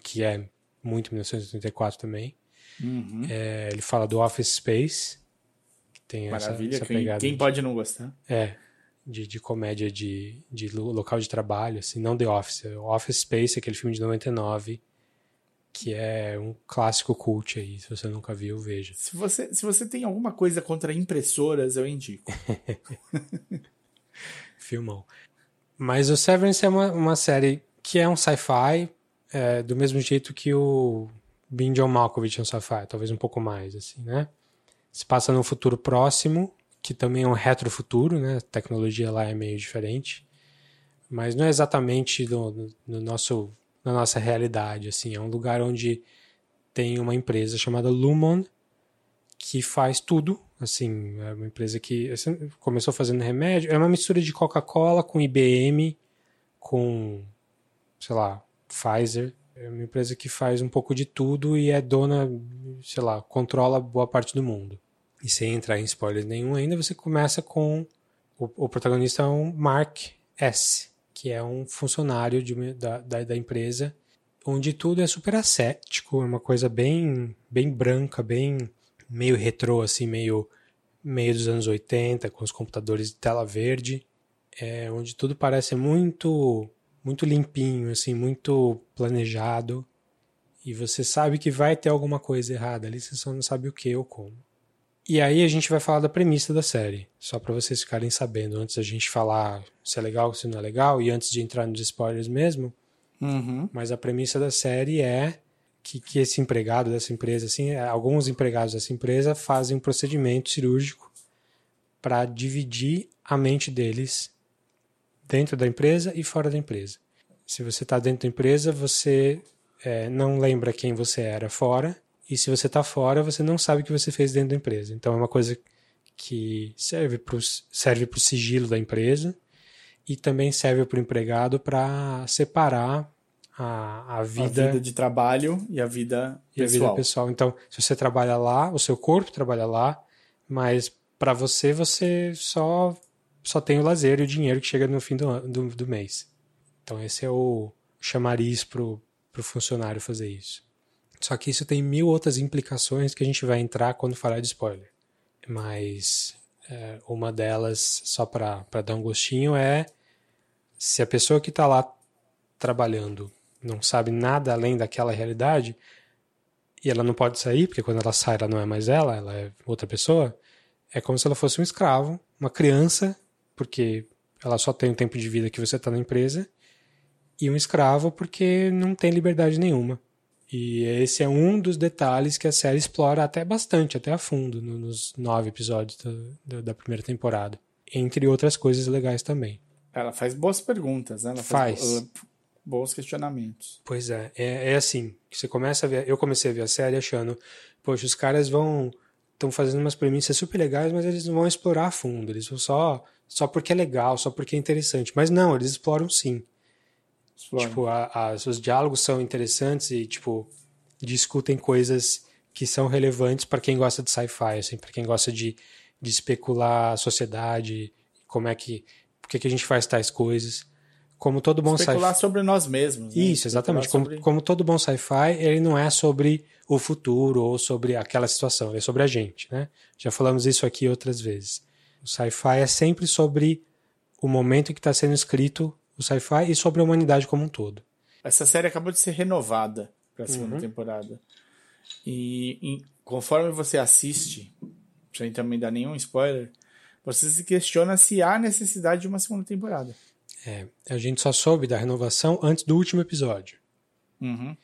que é muito 1984 também.
Uhum.
É, ele fala do Office Space, tem essa,
Maravilha.
essa
Quem,
pegada
quem
de-
pode não gostar?
é, de, de comédia de, de lo- local de trabalho, assim, não The Office. Office Space, aquele filme de 99, que é um clássico cult aí, se você nunca viu, veja.
Se você, se você tem alguma coisa contra impressoras, eu indico. [laughs]
Filmão. Mas o Severance é uma, uma série que é um sci-fi, é, do mesmo jeito que o Being John Malkovich é um sci-fi, talvez um pouco mais, assim, né? Se passa num futuro próximo, que também é um retrofuturo, né? A tecnologia lá é meio diferente. Mas não é exatamente no, no nosso, na nossa realidade, assim. É um lugar onde tem uma empresa chamada Lumon, que faz tudo. Assim, é uma empresa que assim, começou fazendo remédio. É uma mistura de Coca-Cola com IBM, com, sei lá, Pfizer. É uma empresa que faz um pouco de tudo e é dona, sei lá, controla boa parte do mundo. E sem entrar em spoilers nenhum ainda, você começa com. O, o protagonista é um Mark S., que é um funcionário de da, da, da empresa, onde tudo é super ascético, é uma coisa bem, bem branca, bem meio retrô, assim, meio, meio dos anos 80, com os computadores de tela verde, é, onde tudo parece muito, muito limpinho, assim, muito planejado, e você sabe que vai ter alguma coisa errada ali, você só não sabe o que ou como. E aí a gente vai falar da premissa da série, só para vocês ficarem sabendo, antes da gente falar se é legal ou se não é legal, e antes de entrar nos spoilers mesmo,
Uhum.
mas a premissa da série é que, que esse empregado dessa empresa, assim, é, alguns empregados dessa empresa fazem um procedimento cirúrgico para dividir a mente deles dentro da empresa e fora da empresa. Se você está dentro da empresa, você é, não lembra quem você era fora, e se você está fora, você não sabe o que você fez dentro da empresa. Então é uma coisa que serve para o serve pro sigilo da empresa e também serve para o empregado para separar a, a,
A
vida,
vida de trabalho e a vida
e a vida
pessoal.
Então, se você trabalha lá, o seu corpo trabalha lá, mas para você, você só, só tem o lazer e o dinheiro que chega no fim do, do, do mês. Então, esse é o chamariz para o funcionário fazer isso. Só que isso tem mil outras implicações que a gente vai entrar quando falar de spoiler. Mas é, uma delas, só para dar um gostinho, é se a pessoa que está lá trabalhando não sabe nada além daquela realidade e ela não pode sair, porque quando ela sai ela não é mais ela, ela é outra pessoa, é como se ela fosse um escravo, uma criança, porque ela só tem o tempo de vida que você está na empresa, e um escravo porque não tem liberdade nenhuma. E esse é um dos detalhes que a série explora até bastante, até a fundo, no- nos nove episódios da, da- primeira temporada. Entre outras coisas legais também.
Ela faz boas perguntas, né? Ela
Faz.
bo- ela- bons questionamentos.
Pois é, é, é assim, que você começa a ver, eu comecei a ver a série achando, poxa, os caras vão estão fazendo umas premissas super legais, mas eles não vão explorar a fundo, eles vão só só porque é legal, só porque é interessante. Mas não, eles exploram sim.
Explora.
Tipo, a, a- os diálogos são interessantes e tipo discutem coisas que são relevantes para quem gosta de sci-fi, assim, para quem gosta de, de especular a sociedade, como é que por que, que a gente faz tais coisas. Como todo bom sci-fi.
Especular sobre nós mesmos. né?
Isso, exatamente.
Especular
Como,
sobre-
como todo bom sci-fi, ele não é sobre o futuro ou sobre aquela situação, é sobre a gente, né? Já falamos isso aqui outras vezes. O sci-fi é sempre sobre o momento que está sendo escrito o sci-fi e sobre a humanidade como um todo.
Essa série acabou de ser renovada para a segunda
Uhum.
temporada. E, e conforme você assiste, sem também dar nenhum spoiler, você se questiona se há necessidade de uma segunda temporada.
É, a gente só soube da renovação antes do último episódio.
Uhum.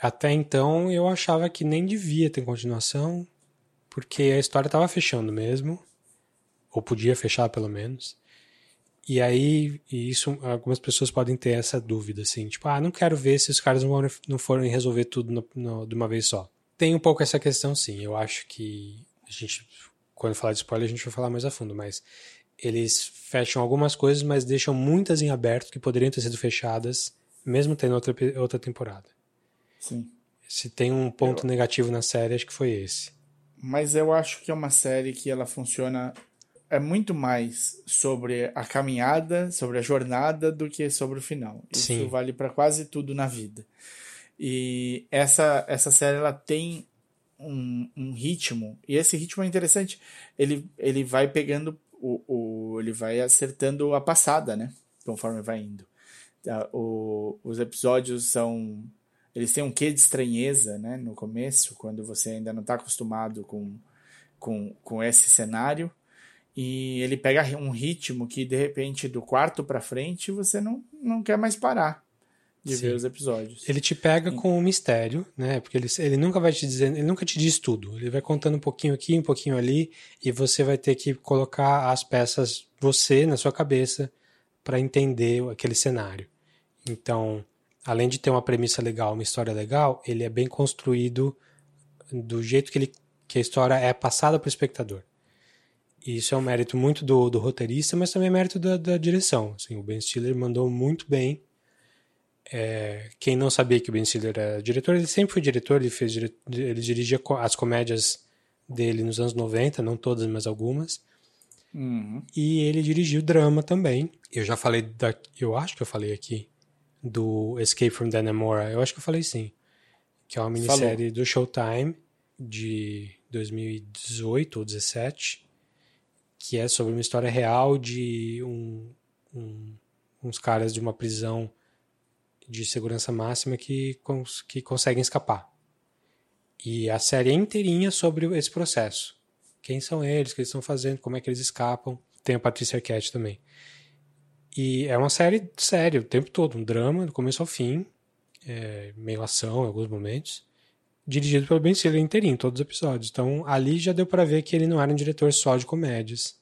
Até então eu achava que nem devia ter continuação, porque a história estava fechando mesmo, ou podia fechar pelo menos. E aí, e isso algumas pessoas podem ter essa dúvida, assim, tipo, ah, não quero ver se os caras não, vão- não forem resolver tudo no- no- de uma vez só. Tem um pouco essa questão, sim. Eu acho que a gente, quando falar de spoiler, a gente vai falar mais a fundo, mas eles fecham algumas coisas, mas deixam muitas em aberto que poderiam ter sido fechadas, mesmo tendo outra, outra temporada.
Sim.
Se tem um ponto negativo na série, acho que foi esse.
Mas eu acho que é uma série que ela funciona é muito mais sobre a caminhada, sobre a jornada do que sobre o final. Isso
Sim.
vale para quase tudo na vida. E essa essa série ela tem um, um ritmo e esse ritmo é interessante. Ele ele vai pegando o, o ele vai acertando a passada, né? Conforme vai indo. O- os episódios são eles têm um quê de estranheza, né, no começo, quando você ainda não está acostumado com, com, com esse cenário, e ele pega um ritmo que, de repente, do quarto para frente, você não, não quer mais parar de
Sim.
ver os episódios.
Ele te pega com um mistério, né? Porque ele, ele nunca vai te dizer, ele nunca te diz tudo. Ele vai contando um pouquinho aqui, um pouquinho ali, e você vai ter que colocar as peças, você, na sua cabeça, para entender aquele cenário. Então, além de ter uma premissa legal, uma história legal, ele é bem construído do jeito que, ele, que a história é passada para o espectador. E isso é um mérito muito do, do roteirista, mas também é mérito da, da direção. Assim, o Ben Stiller mandou muito bem. É, quem não sabia que o Ben Stiller era diretor, ele sempre foi diretor, ele, fez, ele dirigia as comédias dele nos anos 90, não todas, mas algumas.
Uhum.
E ele dirigiu drama também. Eu já falei, da, eu acho que eu falei aqui, do Escape from Dannemora. Eu acho que eu falei sim. Que é uma minissérie do Showtime de 2018 ou 17, que é sobre uma história real de um, um- uns caras de uma prisão de segurança máxima que, cons que conseguem escapar. E a série é inteirinha sobre esse processo. Quem são eles, o que eles estão fazendo, como é que eles escapam. Tem a Patrícia Arquette também. E é uma série séria o tempo todo, um drama, do começo ao fim, é, meio ação em alguns momentos, dirigido pelo Ben Stiller inteirinho, todos os episódios. Então ali já deu pra ver que ele não era um diretor só de comédias,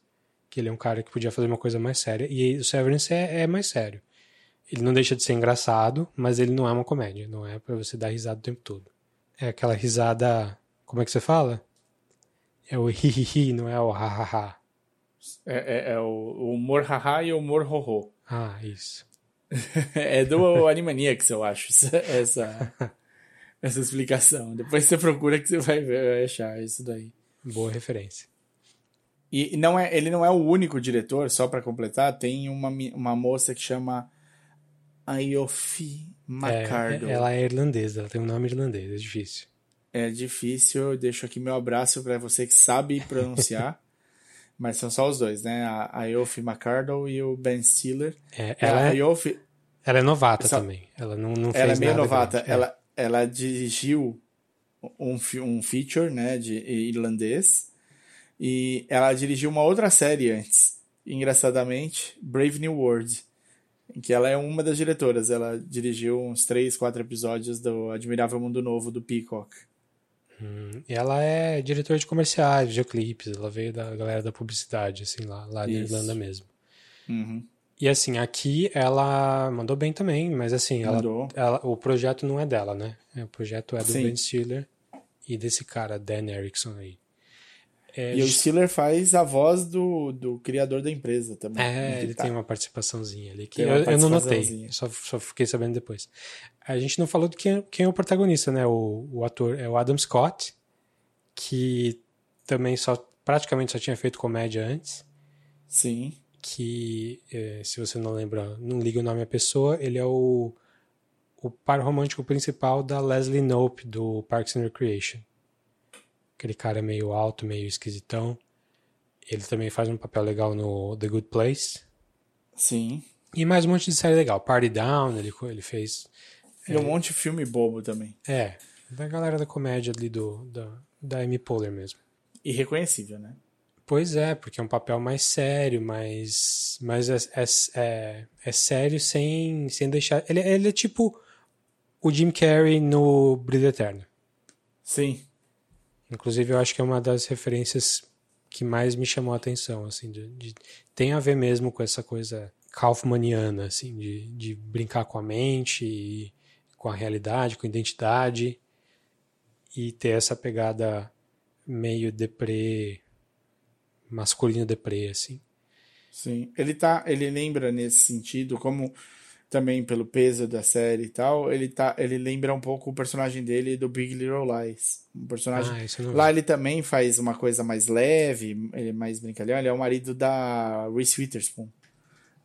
que ele é um cara que podia fazer uma coisa mais séria. E o Severance é, é mais sério. Ele não deixa de ser engraçado, mas ele não é uma comédia, não é pra você dar risada o tempo todo. É aquela risada, como é que você fala? É o hi-hi-hi, não é o ha-ha-ha.
É, é- é o, humor haha e o humor ho
Ah, isso. [laughs]
É do Animaniacs, eu acho, [laughs] essa, essa, explicação. Depois você procura que você vai, ver, vai achar isso daí.
Boa referência.
E não é, ele não é o único diretor, só para completar, tem uma, uma moça que chama Ayofi Macardo.
É, ela é irlandesa, ela tem um nome irlandês, é difícil.
É difícil, eu deixo aqui meu abraço para você que sabe pronunciar. [laughs] Mas são só os dois, né? A Ayofi Macardo e o Ben Stiller.
É,
a
ela, é,
Ayofi,
ela é novata
Só-
também. Ela não, não
ela é
fez
meio novata.
grande. É.
Ela, ela dirigiu um, um feature, né, de irlandês. E ela dirigiu uma outra série antes, engraçadamente, Brave New World, em que ela é uma das diretoras. Ela dirigiu uns três, quatro episódios do Admirável Mundo Novo do Peacock.
Hum, e ela é diretora de comerciais, videoclipes, ela veio da galera da publicidade, assim, lá, lá. Irlanda mesmo.
Uhum.
E assim, aqui ela mandou bem também, mas assim, ela, ela- o projeto não é dela, né? É, O projeto é do
Sim.
Ben Stiller e desse cara, Dan Erickson aí. É,
E o Stiller faz a voz do, do criador da empresa também.
É, ele
Tá.
tem uma participaçãozinha ali que eu, eu não notei, só, só fiquei sabendo depois. A gente não falou de quem, quem é o protagonista, né? O, o ator é o Adam Scott, que também só praticamente só tinha feito comédia antes,
Sim.
Que eh, se você não lembra, não liga o nome à pessoa, ele é o, o par romântico principal da Leslie Knope do Parks and Recreation. Aquele cara meio alto, meio esquisitão. Ele também faz um papel legal no The Good Place.
Sim.
E mais um monte de série legal. Party Down, ele, ele fez.
E um monte de filme bobo também.
É, da galera da comédia ali do, da, da Amy Poehler mesmo.
Irreconhecível, né?
Pois é, porque é um papel mais sério, mais, mas é, é, é, é sério sem, sem deixar. Ele, ele é tipo o Jim Carrey no Brilho Eterno.
Sim.
Inclusive, eu acho que é uma das referências que mais me chamou a atenção, assim, de, de, tem a ver mesmo com essa coisa Kaufmaniana, assim, de, de brincar com a mente, com a realidade, com a identidade, e ter essa pegada meio deprê, masculino deprê, assim.
Sim, ele tá, ele lembra nesse sentido, como também pelo peso da série e tal, ele tá, ele lembra um pouco o personagem dele do Big Little Lies. Um personagem
Ah,
lá ele também faz uma coisa mais leve, ele é mais brincalhão, ele é o marido da Reese Witherspoon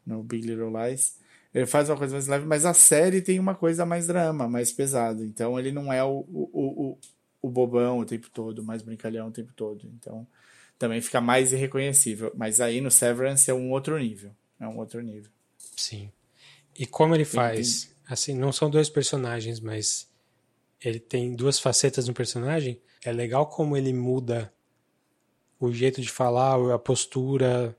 no Big Little Lies. Ele faz uma coisa mais leve, mas a série tem uma coisa mais drama, mais pesado. Então ele não é o, o, o, o bobão o tempo todo, mais brincalhão o tempo todo. Então também fica mais irreconhecível. Mas aí no Severance é um outro nível. É um outro nível.
Sim. E como ele faz, assim, não são dois personagens, mas ele tem duas facetas no personagem. É legal como ele muda o jeito de falar, a postura,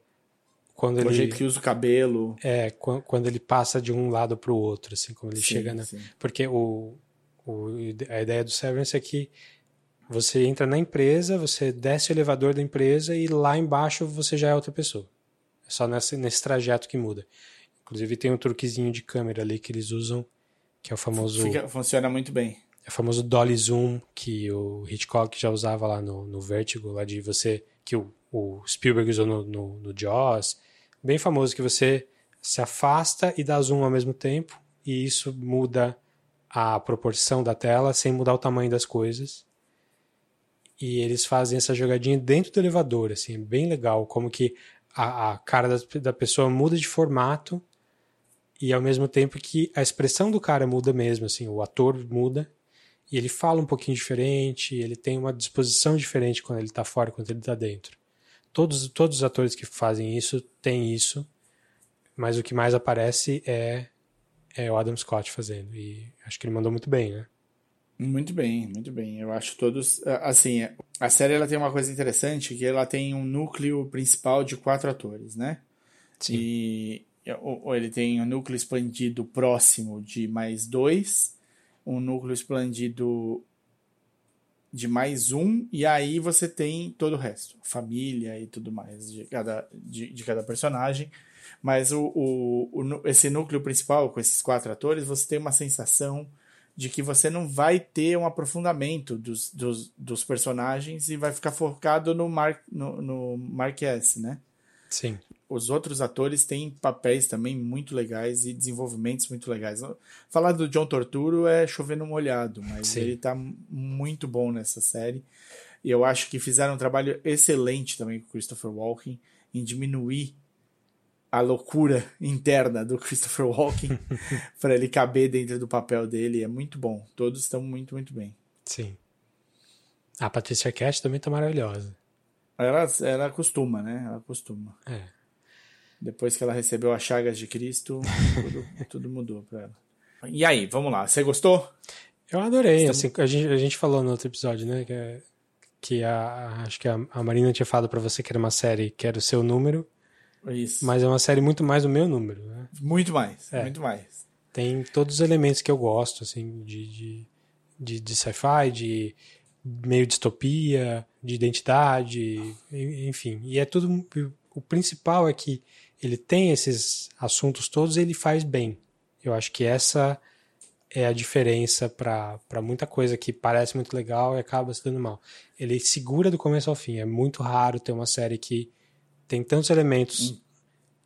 quando
O
ele
jeito que usa o cabelo.
é quan- quando ele passa de um lado para o outro, assim, como ele
Sim,
chega na,
sim.
porque o, o a ideia do Severance é que você entra na empresa, você desce o elevador da empresa e lá embaixo você já é outra pessoa. É só nesse, nesse trajeto que muda. Inclusive tem um truquezinho de câmera ali que eles usam, que é o famoso,
Fica- funciona muito bem.
é o famoso dolly zoom que o Hitchcock já usava lá no, no Vertigo, lá de você que o, o Spielberg usou no, no, no Jaws, bem famoso que você se afasta e dá zoom ao mesmo tempo e isso muda a proporção da tela sem mudar o tamanho das coisas. E eles fazem essa jogadinha dentro do elevador, assim, é bem legal, como que a, a cara da, da pessoa muda de formato e ao mesmo tempo que a expressão do cara muda mesmo, assim, o ator muda e ele fala um pouquinho diferente, ele tem uma disposição diferente quando ele está fora, quando ele está dentro. Todos, todos os atores que fazem isso têm isso, mas o que mais aparece é, é o Adam Scott fazendo. E acho que ele mandou muito bem, né?
Muito bem, muito bem. Eu acho todos. Assim, a série ela tem uma coisa interessante que ela tem um núcleo principal de quatro atores, né?
Sim.
E o- o- ele tem um núcleo expandido próximo de mais dois, um núcleo expandido de mais um, e aí você tem todo o resto, família e tudo mais de cada, de, de cada personagem. Mas o, o, o esse núcleo principal, com esses quatro atores, você tem uma sensação de que você não vai ter um aprofundamento dos, dos, dos personagens e vai ficar focado no Mark, no, no Mark S, né?
Sim.
os outros atores têm papéis também muito legais e desenvolvimentos muito legais. Falar do John Torturo é chover no molhado, mas
Sim.
ele tá muito bom nessa série. E eu acho que fizeram um trabalho excelente também com o Christopher Walken em diminuir a loucura interna do Christopher Walken [laughs] para ele caber dentro do papel dele. É muito bom. Todos estão muito, muito bem.
Sim. A Patrícia Arquette também tá maravilhosa.
Ela, ela costuma, né? Ela costuma.
É.
Depois que ela recebeu as chagas de Cristo, tudo, [laughs] tudo mudou pra ela. E aí, vamos lá. Você gostou?
Eu adorei, assim, a gente, a gente falou no outro episódio, né, que, é- que a, acho que a, a Marina tinha falado pra você que era uma série que era o seu número,
Isso.
mas é uma série muito mais o meu número, né?
Muito mais,
É.
muito mais.
Tem todos os elementos que eu gosto, assim, de, de, de, de sci-fi, de meio distopia, de identidade, enfim. E é tudo. O principal é que ele tem esses assuntos todos e ele faz bem. Eu acho que essa é a diferença para muita coisa que parece muito legal e acaba se dando mal. Ele segura do começo ao fim. É muito raro ter uma série que tem tantos elementos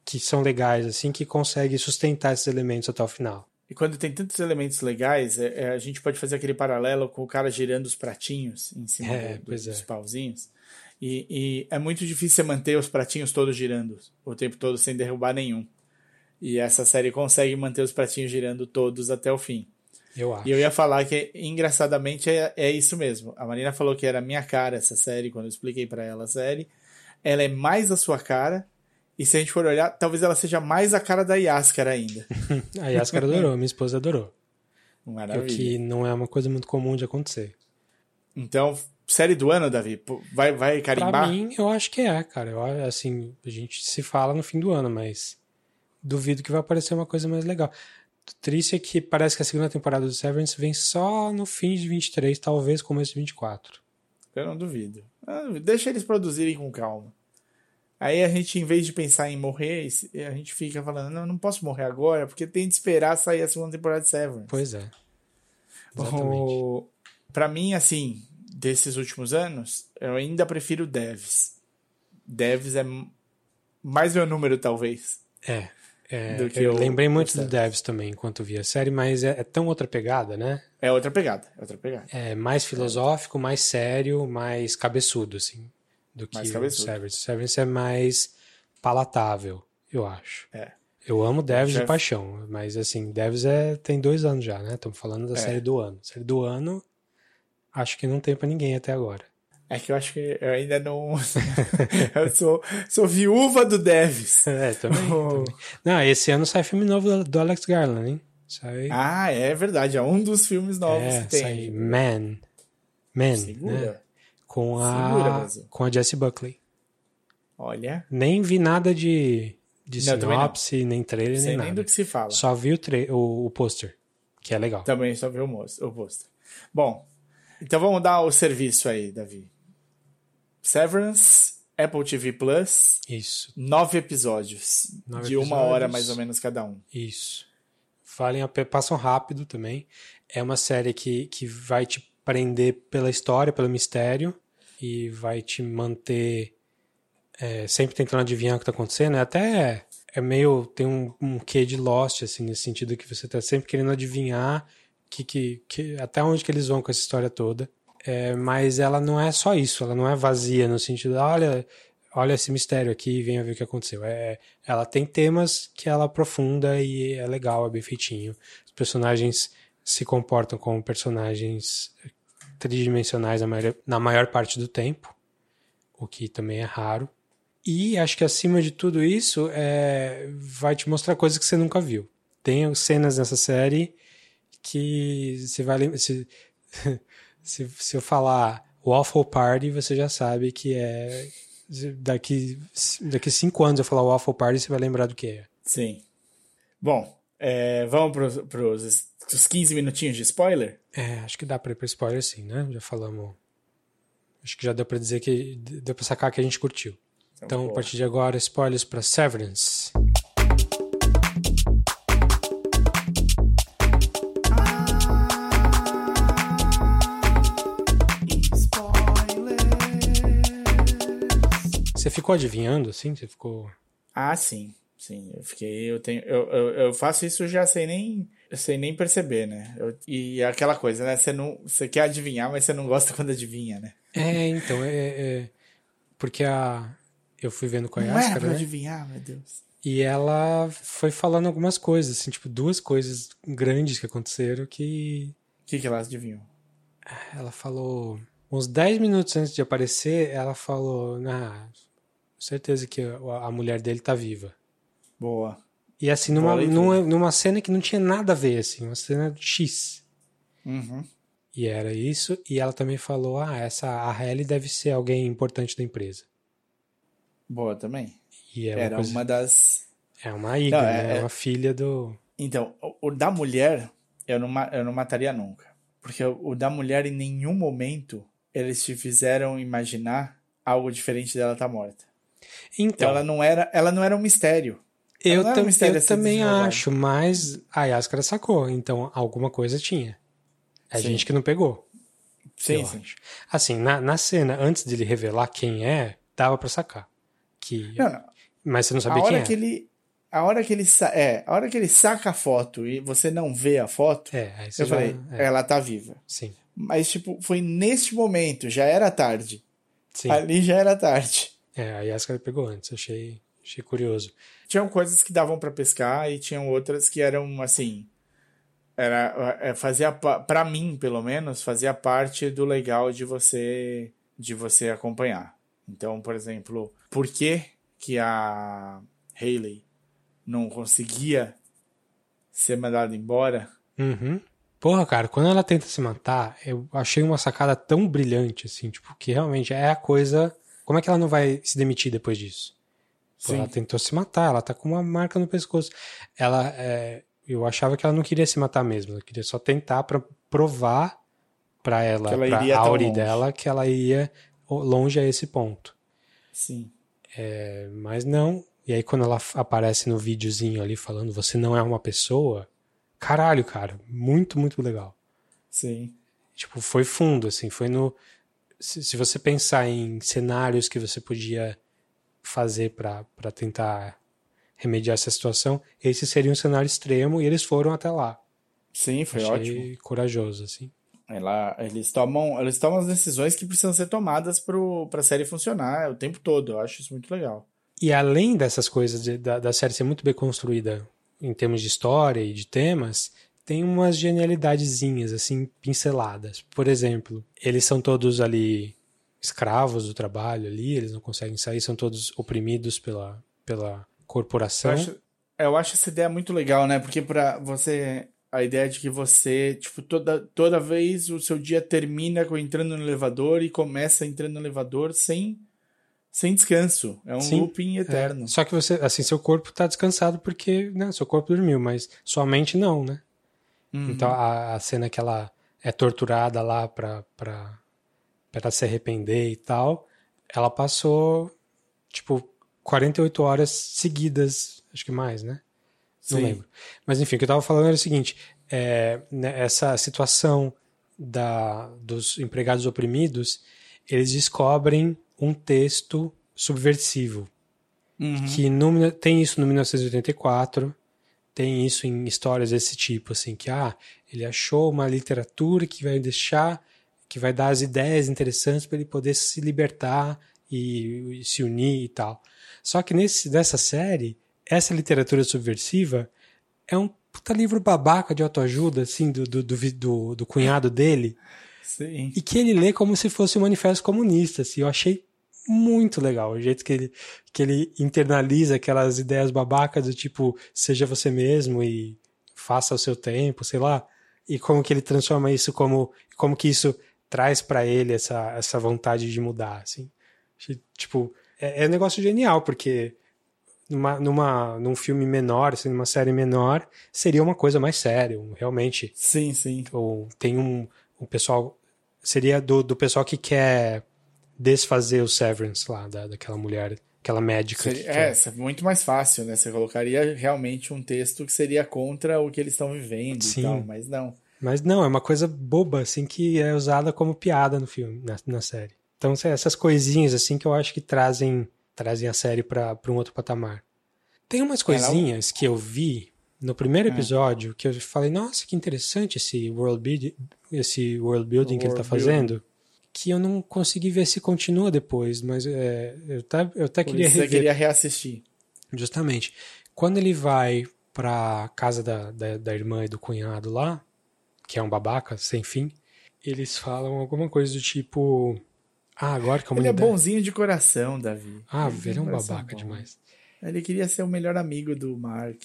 que são legais assim que consegue sustentar esses elementos até o final.
E quando tem tantos elementos legais, é- é, a gente pode fazer aquele paralelo com o cara girando os pratinhos em cima
É,
do-
pois
dos
é.
pauzinhos. E, e é muito difícil manter os pratinhos todos girando o tempo todo sem derrubar nenhum. E essa série consegue manter os pratinhos girando todos até o fim.
Eu acho.
E eu ia falar que, engraçadamente, é, é isso mesmo. A Marina falou que era minha cara essa série, quando eu expliquei pra ela a série. Ela é mais a sua cara E se a gente for olhar, talvez ela seja mais a cara da Yaskara ainda. [laughs]
a Yaskara adorou, minha esposa adorou.
Maravilha.
O que não é uma coisa muito comum de acontecer.
Então, série do ano, Davi? Vai, vai carimbar?
Pra mim, eu acho que é, cara. Eu, assim, a gente se fala no fim do ano, mas duvido que vai aparecer uma coisa mais legal. O triste é que parece que a segunda temporada do Severance vem só no fim de 23, talvez começo de 24.
Eu não duvido. Ah, deixa eles produzirem com calma. Aí a gente, em vez de pensar em morrer, a gente fica falando, não, não posso morrer agora, porque tem de esperar sair a segunda temporada de Severance.
Pois é.
Exatamente. O... Pra mim, assim, desses últimos anos, eu ainda prefiro Devs. Devs é mais meu número, talvez.
É. é eu lembrei muito do Devs também enquanto via a série, mas é, é, tão outra pegada, né?
É outra pegada, é outra pegada.
É mais filosófico, mais sério, mais cabeçudo, assim do que o Severance. Severance é mais palatável, eu acho.
É.
Eu amo Devs de paixão, mas assim, Devs é, tem dois anos já, né? Estamos falando da é. série do ano. Série do ano, acho que não tem para ninguém até agora.
É que eu acho que eu ainda não. [laughs] eu sou, sou viúva do Devs. [laughs]
É, também, oh. também, Não, esse ano sai filme novo do Alex Garland, hein? Sai...
Ah, é verdade. É um dos filmes novos
é,
que tem.
Sai Man. Man. Segura. Né? com a Segura, com a Jessie Buckley.
Olha.
Nem vi nada de, de não, sinopse, nem trailer,
Sei
nem,
nem
nada.
do que se fala.
Só vi o, o, o pôster, que é legal.
Também só vi o, o pôster. Bom, então vamos dar o serviço aí, Davi. Severance, Apple TV Plus.
Isso.
Nove episódios. Nove de episódios. uma hora mais ou menos cada um.
Isso. Falem a passam rápido também. É uma série que, que vai te prender pela história, pelo mistério e vai te manter é, sempre tentando adivinhar o que está acontecendo. É até é meio tem um, um quê de Lost assim nesse sentido que você está sempre querendo adivinhar que, que, que até onde que eles vão com essa história toda. É, mas ela não é só isso, ela não é vazia no sentido, olha, olha esse mistério aqui venha ver o que aconteceu. É, ela tem temas que ela aprofunda e é legal, é bem feitinho. Os personagens se comportam como personagens tridimensionais na maior, na maior parte do tempo, o que também é raro. E acho que acima de tudo isso, é, vai te mostrar coisas que você nunca viu. Tem cenas nessa série que você vai se, [laughs] se, se eu falar Waffle Party, você já sabe que é daqui daqui cinco anos eu falar Waffle Party, você vai lembrar do que é.
Sim. Bom, é, vamos para os os 15 minutinhos de spoiler?
É, acho que dá pra ir pra spoiler sim, né? Já falamos. Acho que já deu pra dizer que. Deu pra sacar que a gente curtiu. Então, então a partir de agora, spoilers pra Severance. Você ficou adivinhando, assim? Você ficou.
Ah, sim. Sim, eu fiquei. Eu, tenho, eu, eu, eu faço isso já sem nem sem nem perceber, né? Eu, e é aquela coisa, né? Você não, você quer adivinhar, mas você não gosta quando adivinha, né?
É, então é, é porque a eu fui vendo com a
não
Yaskara,
pra
né?
adivinhar, meu Deus.
E ela foi falando algumas coisas, assim, tipo duas coisas grandes que aconteceram que
o que que ela adivinhou?
Ela falou uns 10 minutos antes de aparecer, ela falou, ah, certeza que a mulher dele tá viva.
Boa.
E assim, numa, numa, numa cena que não tinha nada a ver, assim, uma cena
X. Uhum.
E era isso, e ela também falou: ah, essa a Halle deve ser alguém importante da empresa.
Boa também.
E é
Era uma, coisa... uma das.
É uma Iga, não, é, né? É... uma filha do.
Então, o, o, da mulher, eu não, eu não mataria nunca. Porque o, o da mulher, em nenhum momento, eles te fizeram imaginar algo diferente dela estar tá morta. Então, ela não era, ela não era um mistério.
Eu, tam, eu também acho, mas a Yaskara sacou, então alguma coisa tinha. É sim. gente que não pegou.
Sim, sim.
Acho. Assim, na, na cena, antes de ele revelar quem é, dava para sacar. Que...
Não, não.
Mas você não sabia
a hora
quem
que é. ele a hora que ele é, a hora que ele saca a foto e você não vê a foto,
é,
eu
já,
falei,
é.
ela tá viva.
Sim.
Mas tipo, foi neste momento, já era tarde.
Sim.
Ali já era tarde.
É, a Yaskara pegou antes, achei, achei curioso
tinham coisas que davam para pescar e tinham outras que eram assim era é, fazia para mim pelo menos fazia parte do legal de você de você acompanhar então por exemplo por que que a Hayley não conseguia ser mandada embora.
Uhum. Porra, cara, quando ela tenta se matar, eu achei uma sacada tão brilhante, assim, tipo, que realmente é a coisa. Como é que ela não vai se demitir depois disso? Pô, ela tentou se matar, ela tá com uma marca no pescoço. Ela, é, eu achava que ela não queria se matar mesmo, ela queria só tentar pra provar pra ela,
Que ela
pra Auri dela, que ela ia longe a esse ponto.
Sim.
É, mas não. E aí quando ela aparece no videozinho ali falando, você não é uma pessoa, caralho, cara, muito, muito legal.
Sim.
Tipo, foi fundo, assim, foi no. Se, se você pensar em cenários que você podia fazer pra tentar remediar essa situação, esse seria um cenário extremo e eles foram até lá.
Sim, foi
Achei
ótimo.
corajoso, assim.
Ela, eles tomam, eles tomam as decisões que precisam ser tomadas pro, pra série funcionar o tempo todo. Eu acho isso muito legal.
E além dessas coisas de- da, da série ser muito bem construída em termos de história e de temas, tem umas genialidadezinhas, assim, pinceladas. Por exemplo, eles são todos ali escravos do trabalho ali, eles não conseguem sair, são todos oprimidos pela, pela
Eu
corporação.
acho, eu acho essa ideia muito legal, né? Porque pra você. A ideia de que você, tipo, toda, toda vez o seu dia termina com entrando no elevador e começa entrando no elevador sem, sem descanso. É um
Sim,
looping eterno.
Só que você, assim, seu corpo tá descansado porque, né, seu corpo dormiu, mas sua mente não, né?
Uhum.
Então a, a cena que ela é torturada lá pra, pra, pra se arrepender e tal, ela passou, tipo, 48 horas seguidas, acho que mais, né? Não
Sim.
lembro. Mas enfim, o que eu tava falando era o seguinte: é, né, essa situação da, dos empregados oprimidos, eles descobrem um texto subversivo.
Uhum.
Que no- tem isso no 1984, tem isso em histórias desse tipo, assim, que ah, ele achou uma literatura que vai deixar, que vai dar as ideias interessantes para ele poder se libertar e, e se unir e tal. Só que nesse, nessa série, essa literatura subversiva é um puta livro babaca de autoajuda, assim, do, do, do, do, do cunhado dele,
Sim.
e que ele lê como se fosse um manifesto comunista, assim, eu achei muito legal o jeito que ele, que ele internaliza aquelas ideias babacas do tipo, seja você mesmo e faça o seu tempo, sei lá, e como que ele transforma isso como, como que isso traz pra ele essa, essa vontade de mudar, assim. Tipo, é, é um negócio genial, porque numa, numa, num filme menor, assim, numa série menor, seria uma coisa mais séria, realmente
Sim, sim.
ou tem um, um pessoal seria do, do pessoal que quer desfazer o Severance lá da, daquela mulher, aquela médica que
Seria-
quer.
é, seria muito mais fácil, né? Você colocaria realmente um texto que seria contra o que eles estão vivendo
Sim.
e tal, mas não.
Mas não, é uma coisa boba assim que é usada como piada no filme, na, na série. Então essas coisinhas assim que eu acho que trazem trazem a série para um outro patamar. Tem umas coisinhas que eu vi no primeiro episódio que eu falei, nossa, que interessante esse world building, esse world building que ele tá
World
fazendo, que eu não consegui ver se continua depois, mas é, eu até, eu até
Por
queria
isso você
rever.
queria reassistir.
Justamente. Quando ele vai pra casa da, da, da irmã e do cunhado lá, que é um babaca sem fim, eles falam alguma coisa do tipo. Ah, agora que a
Ele é
humanidade.
bonzinho de coração, Davi.
Ah, ele é um babaca
bom.
demais.
Ele queria ser o melhor amigo do Mark.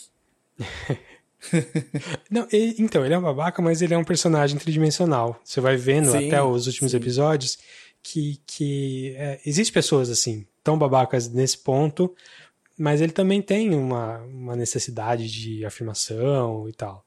[laughs] [laughs]
Não, e- então, ele é um babaca, mas ele é um personagem tridimensional. Você vai vendo
Sim,
até os últimos
sim.
episódios que, que é, existem pessoas assim, tão babacas nesse ponto, mas ele também tem uma, uma necessidade de afirmação e tal.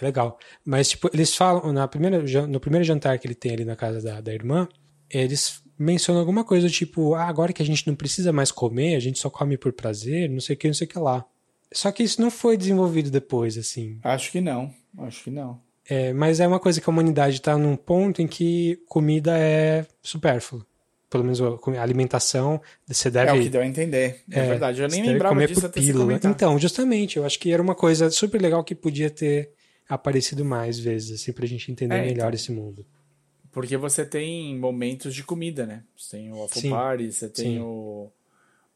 É legal. Mas, tipo, eles falam, na primeira, no primeiro jantar que ele tem ali na casa da, da irmã, eles mencionam alguma coisa do tipo, ah, agora que a gente não precisa mais comer, a gente só come por prazer, não sei o que, não sei o que lá. Só que isso não foi desenvolvido depois, assim.
Acho que não. Acho que não.
É, mas é uma coisa que a humanidade está num ponto em que comida é supérflua. Pelo menos a alimentação, você deve.
É o que deu a entender. É, verdade. Eu nem lembrava
comer
disso
por
até.
Então, justamente, eu acho que era uma coisa super legal que podia ter aparecido mais vezes, assim, pra gente entender
É,
melhor
então.
esse mundo.
Porque você tem momentos de comida, né? Você tem o waffle party, você tem
sim.
o,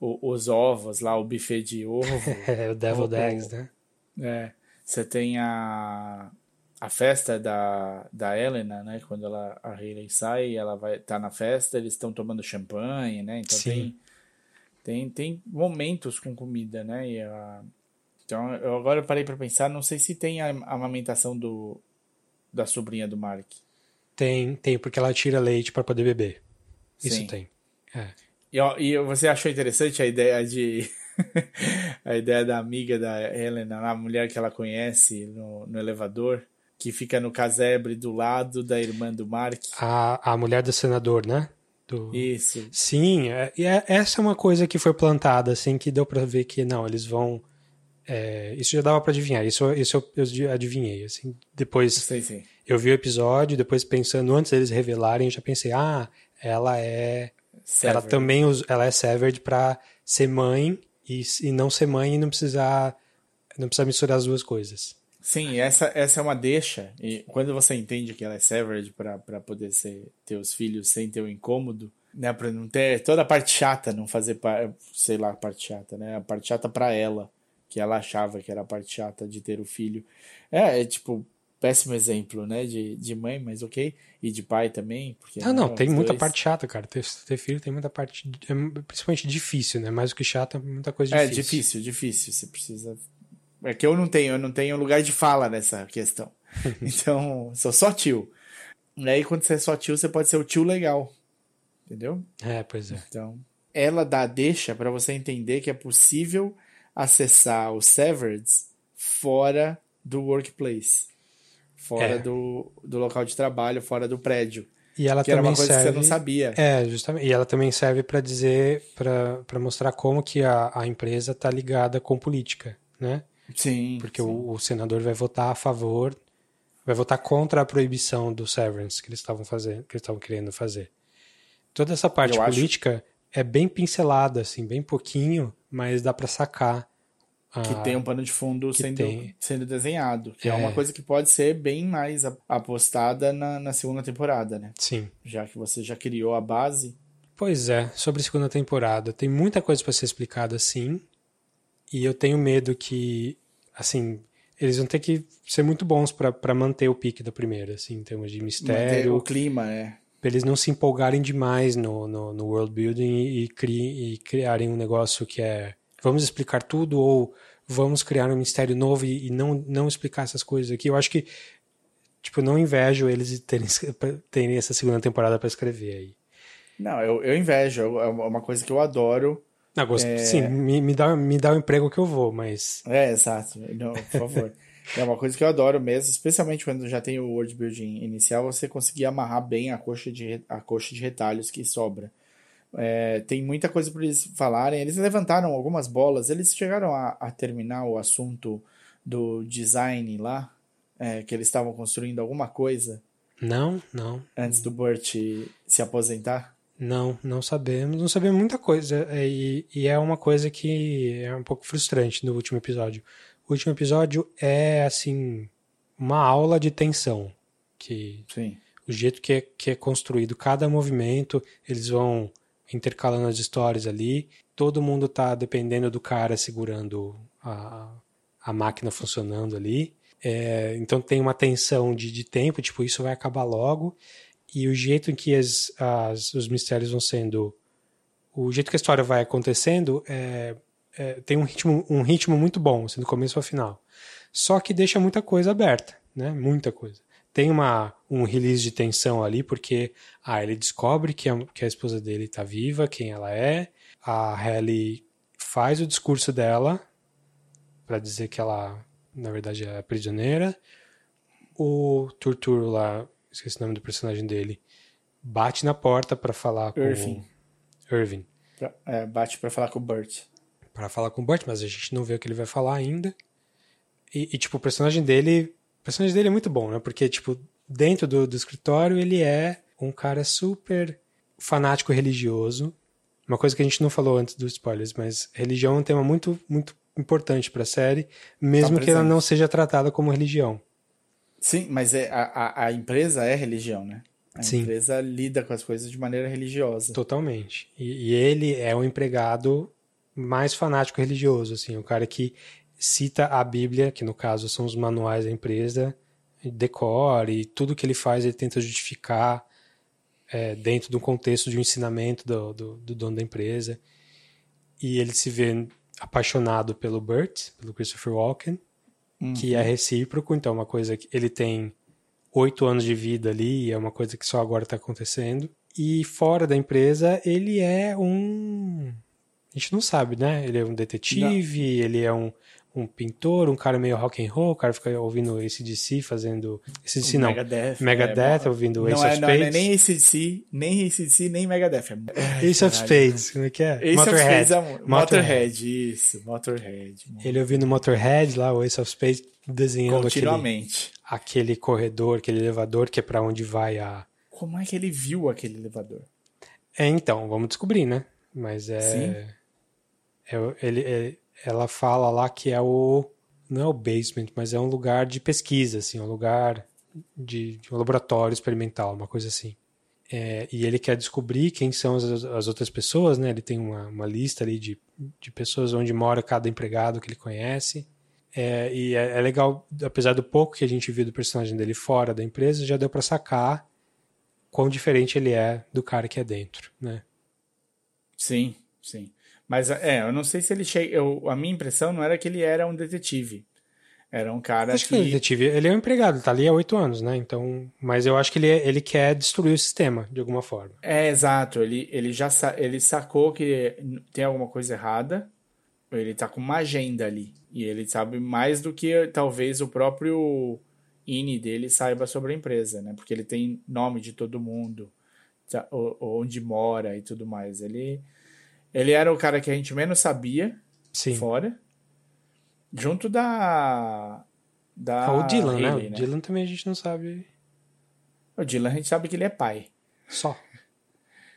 o- os ovos lá, o buffet de ovo. [laughs]
É, o Deviled
O-
Eggs, né?
É, você tem a, a festa da, da Helena, né? Quando ela, a Hayley sai, ela vai tá na festa, eles estão tomando champanhe, né? Então
Sim.
tem, Tem, tem momentos com comida, né? E a... Então, eu agora parei para pensar, não sei se tem a amamentação do, da sobrinha do Mark.
Tem, tem, porque ela tira leite para poder beber. Isso
Sim.
tem. É.
E, você achou interessante a ideia de. [laughs] a ideia da amiga da Helena, a mulher que ela conhece no, no elevador, que fica no casebre do lado da irmã do Mark.
A, a mulher do senador, né? Do...
Isso.
Sim, é, e é, essa é uma coisa que foi plantada, assim, que deu pra ver que não, eles vão. é, isso já dava pra adivinhar, isso, isso eu, eu adivinhei, assim. Depois
Sei sim.
eu vi o episódio, depois pensando, antes deles revelarem, eu já pensei, ah, ela é. Ela
Sever.
também ela é severed pra ser mãe e, e não ser mãe e não precisar. Não precisar misturar as duas coisas.
Sim, essa, essa é uma deixa. E quando você entende que ela é severed para poder ser, ter os filhos sem ter o incômodo, né, para não ter toda a parte chata, não fazer, sei lá, a parte chata, né? A parte chata para ela, que ela achava que era a parte chata de ter o filho. É, é tipo, péssimo exemplo, né, de, de mãe, mas ok. E de pai também. Porque,
Ah, não,
né,
tem muita
dois.
parte chata, cara. Ter, ter filho tem muita parte. É principalmente difícil, né? Mais do que chata, muita coisa
É
difícil.
difícil, difícil. Você precisa. É que eu não tenho, eu não tenho lugar de fala nessa questão. [laughs] então, sou só tio. E aí, quando você é só tio, você pode ser o tio legal. Entendeu?
É, pois é.
Então, ela dá deixa para você entender que é possível acessar os Severeds fora do workplace. Fora
É.
do, do local de trabalho, fora do prédio.
E ela
Que era
também
uma coisa
serve.
que você não sabia.
É, justamente. E ela também serve para dizer, para mostrar como que a, a empresa está ligada com política, né?
Sim.
Porque
sim.
o, o senador vai votar a favor, vai votar contra a proibição do severance que eles estavam fazendo, que eles estavam querendo fazer. Toda essa parte
Eu acho-
política é bem pincelada, assim, bem pouquinho, mas dá para sacar.
Que tem um pano de fundo sendo,
tem.
sendo desenhado. Que é.
É.
uma coisa que pode ser bem mais apostada na, na segunda temporada, né?
Sim.
Já que você já criou a base.
Pois é, sobre a segunda temporada. Tem muita coisa para ser explicada sim. E eu tenho medo que, assim, eles vão ter que ser muito bons para manter o pique da primeira, assim, em termos de
Manter
mistério.
o clima, né?
Pra eles não se empolgarem demais no, no, no world building e, cri, e criarem um negócio que é vamos explicar tudo ou vamos criar um mistério novo e, e não, não explicar essas coisas aqui. Eu acho que, tipo, não invejo eles terem, [laughs] terem essa segunda temporada para escrever aí.
Não, eu, eu invejo. É uma coisa que eu adoro.
Não, gosto,
É.
Sim, me, me, dá, me dá o emprego que eu vou, mas.
É, exato. Não, por favor. [laughs] é uma coisa que eu adoro mesmo, especialmente quando já tem o world building inicial, você conseguir amarrar bem a coxa de, a coxa de retalhos que sobra. É, tem muita coisa para eles falarem. Eles levantaram algumas bolas. Eles chegaram a, a terminar o assunto do design lá, é, que eles estavam construindo alguma coisa
Não, não.
antes do Burt se aposentar.
Não, não sabemos. Não sabemos muita coisa. é, E, e é uma coisa que é um pouco frustrante no último episódio. O último episódio é, assim, uma aula de tensão. Que
Sim.
o jeito que é, que é construído cada movimento, eles vão intercalando as histórias ali. Todo mundo tá dependendo do cara segurando a, a máquina funcionando ali. É, então tem uma tensão de, de tempo, tipo, isso vai acabar logo. E o jeito em que as, as, os mistérios vão sendo. O jeito que a história vai acontecendo é, é, tem um ritmo, um ritmo muito bom, assim, do começo ao final. Só que deixa muita coisa aberta, né? Muita coisa. Tem uma, um release de tensão ali, porque ah, ele descobre que a, que a esposa dele está viva, quem ela é. A Halle faz o discurso dela para dizer que ela, na verdade, é prisioneira. O Turturro lá, esqueci o nome do personagem dele, bate na porta para falar com
Irving. Pra- é, bate pra falar com o Burt.
Para falar com o Burt, mas a gente não vê o que ele vai falar ainda. E, e, tipo, o personagem dele, o personagem dele é muito bom, né? Porque tipo, dentro do, do escritório ele é um cara super fanático religioso. Uma coisa que a gente não falou antes dos spoilers, mas religião é um tema muito muito importante para a série, mesmo
Tá
que ela não seja tratada como religião.
Sim, mas é, a, a, a empresa é religião, né? A
Sim.
empresa lida com as coisas de maneira religiosa.
Totalmente. E, e ele é o empregado mais fanático religioso, assim, o cara que cita a Bíblia, que no caso são os manuais da empresa, decora e tudo que ele faz ele tenta justificar é, dentro do contexto de um ensinamento do, do, do dono da empresa. e ele se vê apaixonado pelo Burt, pelo Christopher Walken, que é recíproco, então é uma coisa que ele tem oito anos de vida ali, e é uma coisa que só agora está acontecendo. E fora da empresa, ele é um. A gente não sabe, né? Ele é um detetive, ele é um, um pintor, um cara meio rock and roll, o cara fica ouvindo ACDC fazendo. ACDC não.
Megadeth.
Megadeth,
é,
ouvindo
não
Ace
é,
of
não, não é
Spades.
nem ACDC, nem ACDC, nem Megadeth. É,
Ace of Spades, como é que é?
Ace of
Motorhead.
Spades é um- Motorhead, isso, Motorhead.
Ele ouvindo Motorhead lá, o Ace of Spades, desenhando aquele,
Continuamente.
aquele corredor, aquele elevador que é pra onde vai a.
Como é que ele viu aquele elevador?
É, então, vamos descobrir, né? Mas é.
Sim.
é o- ele, é- ela fala lá que é o. Não é o basement, mas é um lugar de pesquisa, assim, um lugar de, de um laboratório experimental, uma coisa assim. É, e ele quer descobrir quem são as, as outras pessoas, né? Ele tem uma, uma lista ali de, de pessoas onde mora cada empregado que ele conhece. É, e é, é legal, apesar do pouco que a gente viu do personagem dele fora da empresa, já deu pra sacar quão diferente ele é do cara que é dentro, né?
Sim, sim. Mas é, eu não sei se ele chega. Eu, a minha impressão não era que ele era um detetive. Era um cara
Acho que
que.
ele é detetive, ele é um empregado, ele tá ali há oito anos, né? Então, mas eu acho que ele, é- ele quer destruir o sistema de alguma forma.
É, exato. Ele, ele já sa- ele sacou que tem alguma coisa errada. Ele tá com uma agenda ali. E ele sabe mais do que talvez o próprio INE dele saiba sobre a empresa, né? Porque ele tem nome de todo mundo, onde mora e tudo mais. Ele, ele era o cara que a gente menos sabia
Sim.
fora. Junto da. da
Ah, o Dylan, né? O Dylan também a gente não sabe
O Dylan a gente sabe que ele é pai.
só.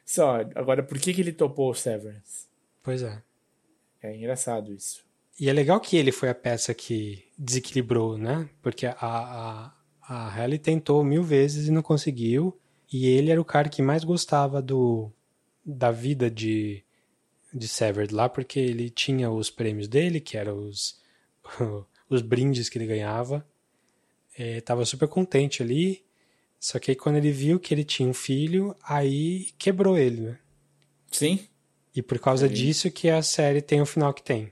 Só, agora por que, que ele topou o Severance?
Pois é.
É engraçado isso.
E é legal que ele foi a peça que desequilibrou, né? Porque a, a, a Halle tentou mil vezes e não conseguiu. E ele era o cara que mais gostava do da vida de, de Severed lá, porque ele tinha os prêmios dele, que eram os, [laughs] os brindes que ele ganhava. É, tava super contente ali. Só que aí quando ele viu que ele tinha um filho, aí quebrou ele, né?
Sim?
E por causa
Aí-
disso que a série tem o final que tem.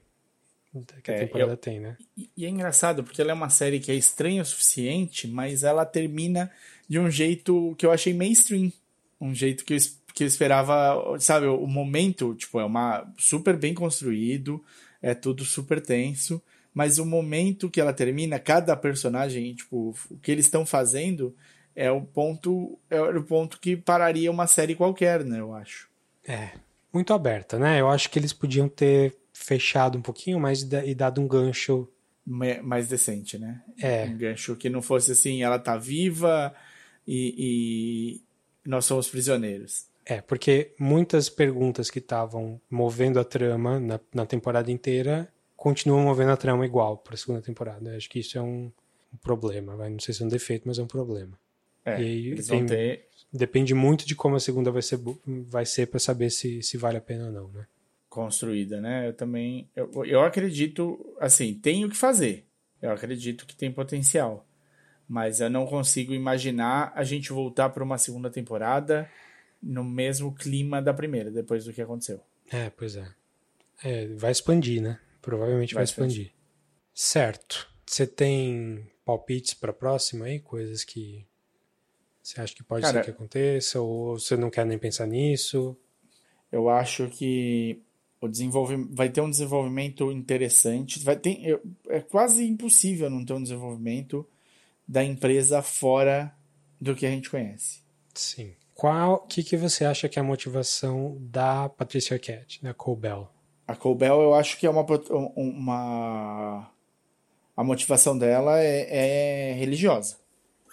Que a
É,
temporada
eu-
tem, né?
E, e é engraçado, porque ela é uma série que é estranha o suficiente, mas ela termina de um jeito que eu achei mainstream. Um jeito que eu, es- que eu esperava, sabe, o momento, tipo, é uma super bem construído, é tudo super tenso, mas o momento que ela termina, cada personagem, tipo, o que eles estão fazendo é o ponto, é o ponto que pararia uma série qualquer, né, eu acho.
É, muito aberta, né? Eu acho que eles podiam ter fechado um pouquinho mais e da- dado um gancho.
Ma- mais decente, né?
É.
Um gancho que não fosse assim, ela tá viva e, e nós somos prisioneiros.
É, porque muitas perguntas que estavam movendo a trama na, na temporada inteira continuam movendo a trama igual para a segunda temporada. Eu acho que isso é um, um problema, vai. Não sei se é um defeito, mas é um problema.
É,
E aí
eles
tem-
vão ter.
Depende muito de como a segunda vai ser, vai ser para saber se, se vale a pena ou não, né?
construída, né? Eu também, eu, eu acredito, assim, tem o que fazer. Eu acredito que tem potencial, mas eu não consigo imaginar a gente voltar para uma segunda temporada no mesmo clima da primeira, depois do que aconteceu.
É, pois é. É, vai expandir, né? Provavelmente vai,
Vai
expandir. Certo. Você tem palpites para próxima aí? Coisas que você acha que pode
Cara-
ser que aconteça? Ou você não quer nem pensar nisso?
Eu acho que o desenvolvimento vai ter um desenvolvimento interessante. Vai ter, é quase impossível não ter um desenvolvimento da empresa fora do que a gente conhece.
Sim. Qual que, que você acha que é a motivação da Patricia Arquette, da Cole Bell?
A Colbel, eu acho que é uma, uma a motivação dela é, é religiosa.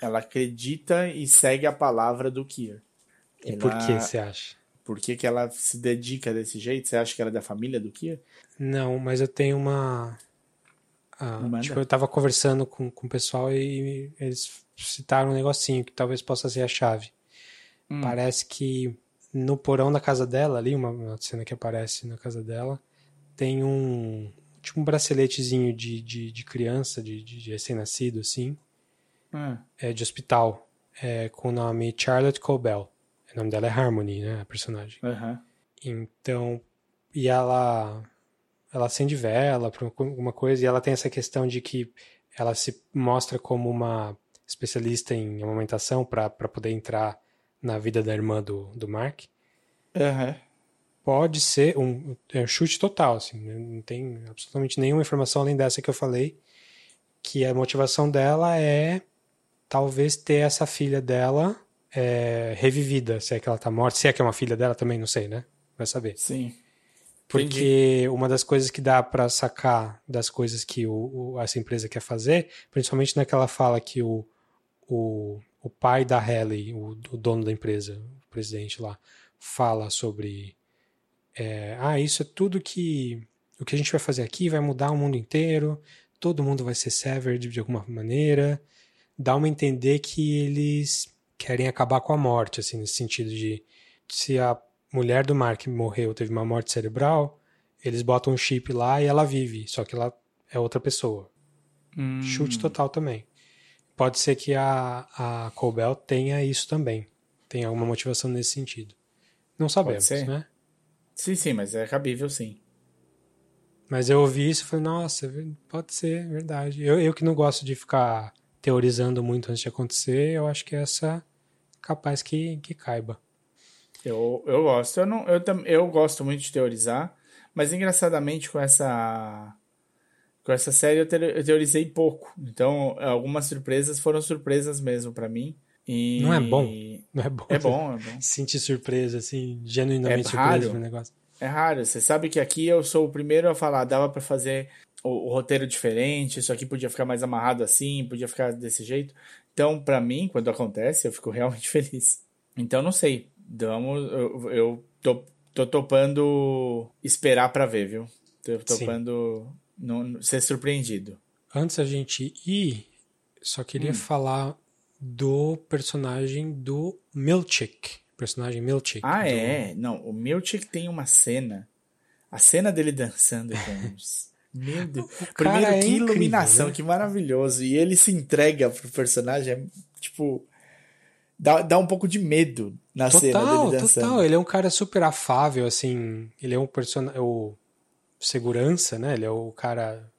Ela acredita e segue a palavra do Kier.
E
Ela-
por que você acha?
Por que, que ela se dedica desse jeito? Você acha que ela é da família do Kier?
Não, mas eu tenho uma. ah, tipo, eu tava conversando com, com o pessoal e eles citaram um negocinho que talvez possa ser a chave.
Hum.
Parece que no porão da casa dela, ali, uma, cena que aparece na casa dela, tem um. Tipo um braceletezinho de, de, de criança, de, de, de recém-nascido, assim,
Ah,
é, de hospital, é, com o nome Charlotte Cobell. O nome dela é Harmony, né? A personagem.
aham.
Então, e ela ela acende vela para alguma coisa e ela tem essa questão de que ela se mostra como uma especialista em amamentação para poder entrar na vida da irmã do, do Mark.
Uhum.
Pode ser um, é um chute total, assim, né? não tem absolutamente nenhuma informação além dessa que eu falei, que a motivação dela é talvez ter essa filha dela é, revivida, se é que ela tá morta, se é que é uma filha dela também, não sei, né? Vai saber.
Sim.
Porque Entendi. uma das coisas que dá para sacar das coisas que o, o, essa empresa quer fazer, principalmente naquela fala que o, o, o pai da Haley, o, o dono da empresa, o presidente lá, fala sobre é, ah, isso é tudo que o que a gente vai fazer aqui vai mudar o mundo inteiro, todo mundo vai ser severed de alguma maneira, dá uma entender que eles querem acabar com a morte, assim, nesse sentido de se a mulher do Mark morreu, teve uma morte cerebral, eles botam um chip lá e ela vive, só que ela é outra pessoa. Hum. Chute total também. Pode ser que a, a Colbel tenha isso também. Tenha alguma motivação nesse sentido. Não sabemos, né?
Sim, sim, mas é cabível sim.
Mas eu ouvi isso e falei, nossa, é pode ser, é verdade. Eu, eu que não gosto de ficar teorizando muito antes de acontecer, eu acho que essa capaz que, que caiba.
Eu, eu gosto. Eu, não, eu, eu gosto muito de teorizar, mas engraçadamente com essa com essa série eu, te, eu teorizei pouco. Então, algumas surpresas foram surpresas mesmo para mim. E...
Não é bom. Não é bom.
É bom, é bom.
Sentir surpresa, assim, genuinamente é surpresa no negócio.
É raro. Você sabe que aqui eu sou o primeiro a falar, dava para fazer o, o, roteiro diferente, isso aqui podia ficar mais amarrado assim, podia ficar desse jeito. Então, para mim, quando acontece, eu fico [laughs] realmente feliz. Então, não sei. Damos, eu, eu tô, tô topando esperar para ver, viu? Tô topando não, ser surpreendido.
Antes a gente ir, só queria hum. falar do personagem do Milchik. Personagem Milchik.
Ah,
do...
é? Não, o Milchik tem uma cena. A cena dele dançando com [laughs] os. Meu Deus. Primeiro, é que incrível, iluminação, né? que maravilhoso. E ele se entrega pro personagem, é, tipo. Dá, dá um pouco de medo na total, cena dele dançando.
Total, ele é um cara super afável, assim. Ele é um personagem. O segurança, né? Ele é o cara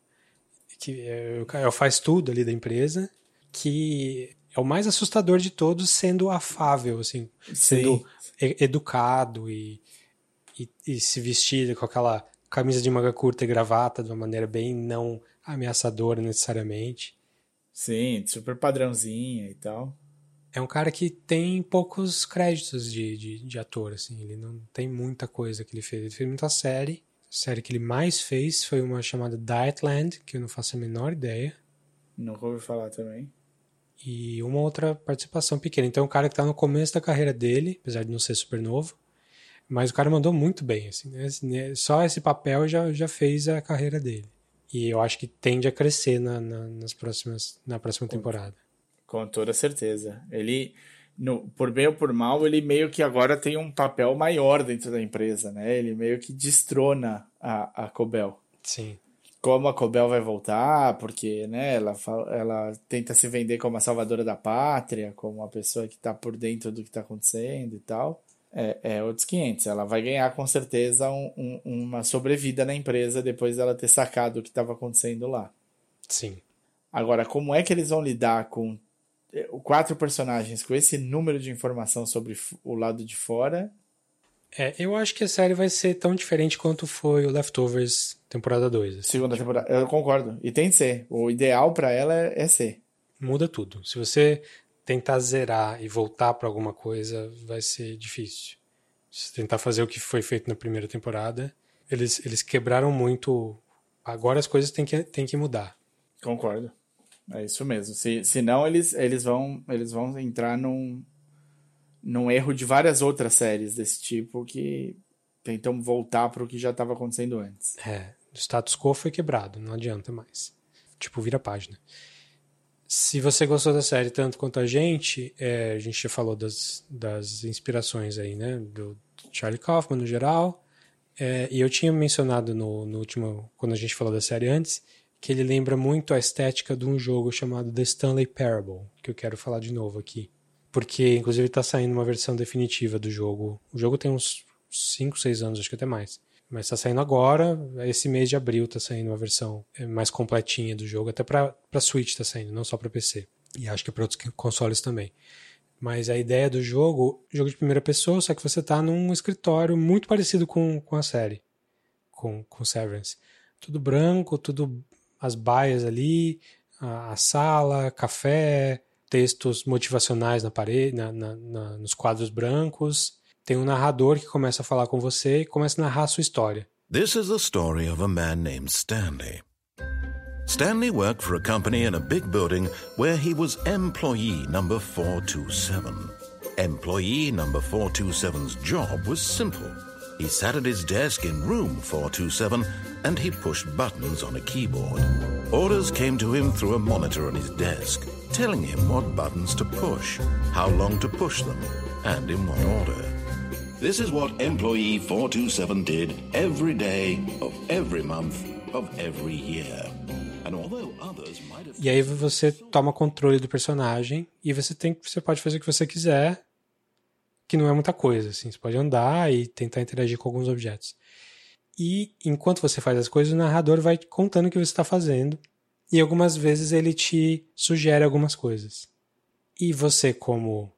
que é, é o faz tudo ali da empresa, que é o mais assustador de todos, sendo afável, assim, Sim. sendo educado e, e, e, se vestir com aquela camisa de manga curta e gravata de uma maneira bem não ameaçadora necessariamente.
Sim, super padrãozinha e tal.
É um cara que tem poucos créditos de, de, de ator, assim, ele não tem muita coisa que ele fez. Ele fez muita série. A série que ele mais fez foi uma chamada Dietland, que eu não faço a menor ideia.
Nunca ouvi falar também.
E uma outra participação pequena. Então, é um cara que está no começo da carreira dele, apesar de não ser super novo. Mas o cara mandou muito bem, assim, né? né só esse papel já, já fez a carreira dele. E eu acho que tende a crescer na, na nas próximas, na próxima temporada.
Com toda certeza. Ele, no, por bem ou por mal, ele meio que agora tem um papel maior dentro da empresa, né? Ele meio que destrona a, a Cobel.
Sim.
Como a Cobel vai voltar, porque né, ela, ela tenta se vender como a salvadora da pátria, como uma pessoa que está por dentro do que está acontecendo e tal. É, é outros 500. Ela vai ganhar com certeza um, um, uma sobrevida na empresa depois dela ter sacado o que estava acontecendo lá.
Sim.
Agora, como é que eles vão lidar com quatro personagens com esse número de informação sobre o lado de fora.
É, eu acho que a série vai ser tão diferente quanto foi o Leftovers temporada 2.
Assim. Segunda temporada, eu concordo. E tem de ser. O ideal para ela é, é ser.
Muda tudo. Se você tentar zerar e voltar para alguma coisa, vai ser difícil. Se tentar fazer o que foi feito na primeira temporada, eles, eles quebraram muito. Agora as coisas têm que, têm que mudar.
Concordo. É isso mesmo. Se, senão eles, eles, vão, eles vão entrar num, num erro de várias outras séries desse tipo que tentam voltar para o que já estava acontecendo antes.
É, o status quo foi quebrado, não adianta mais. Tipo, vira página. Se você gostou da série tanto quanto a gente, é, a gente já falou das, das inspirações aí, né? Do Charlie Kaufman no geral. É, e eu tinha mencionado no, no último, quando a gente falou da série antes, que ele lembra muito a estética de um jogo chamado The Stanley Parable, que eu quero falar de novo aqui. Porque, inclusive, está saindo uma versão definitiva do jogo. O jogo tem uns 5, 6 anos, acho que até mais. Mas está saindo agora, esse mês de abril está saindo uma versão é, mais completinha do jogo, até para Switch está saindo, não só para PC. E acho que para outros consoles também. Mas a ideia do jogo, jogo de primeira pessoa, só que você está num escritório muito parecido com, com a série, com, com Severance. Tudo branco, tudo as baias ali, a, a sala, café, textos motivacionais na parede, na, na, na, nos quadros brancos. Tem um narrador que começa a falar com você e começa a narrar a sua história.
This is the story of a man named Stanley. Stanley worked for a company in a big building where he was employee number 427. Employee number 427's job was simple. He sat at his desk in room 427 and he pushed buttons on a keyboard. Orders came to him through a monitor on his desk, telling him what buttons to push, how long to push them, and in what order. This is what employee 427 did every day of every month of every year. And although others might have...
E aí você toma controle do personagem e você tem você pode fazer o que você quiser, que não é muita coisa, assim, você pode andar e tentar interagir com alguns objetos. E enquanto você faz as coisas, o narrador vai contando o que você está fazendo. E algumas vezes ele te sugere algumas coisas. E você, como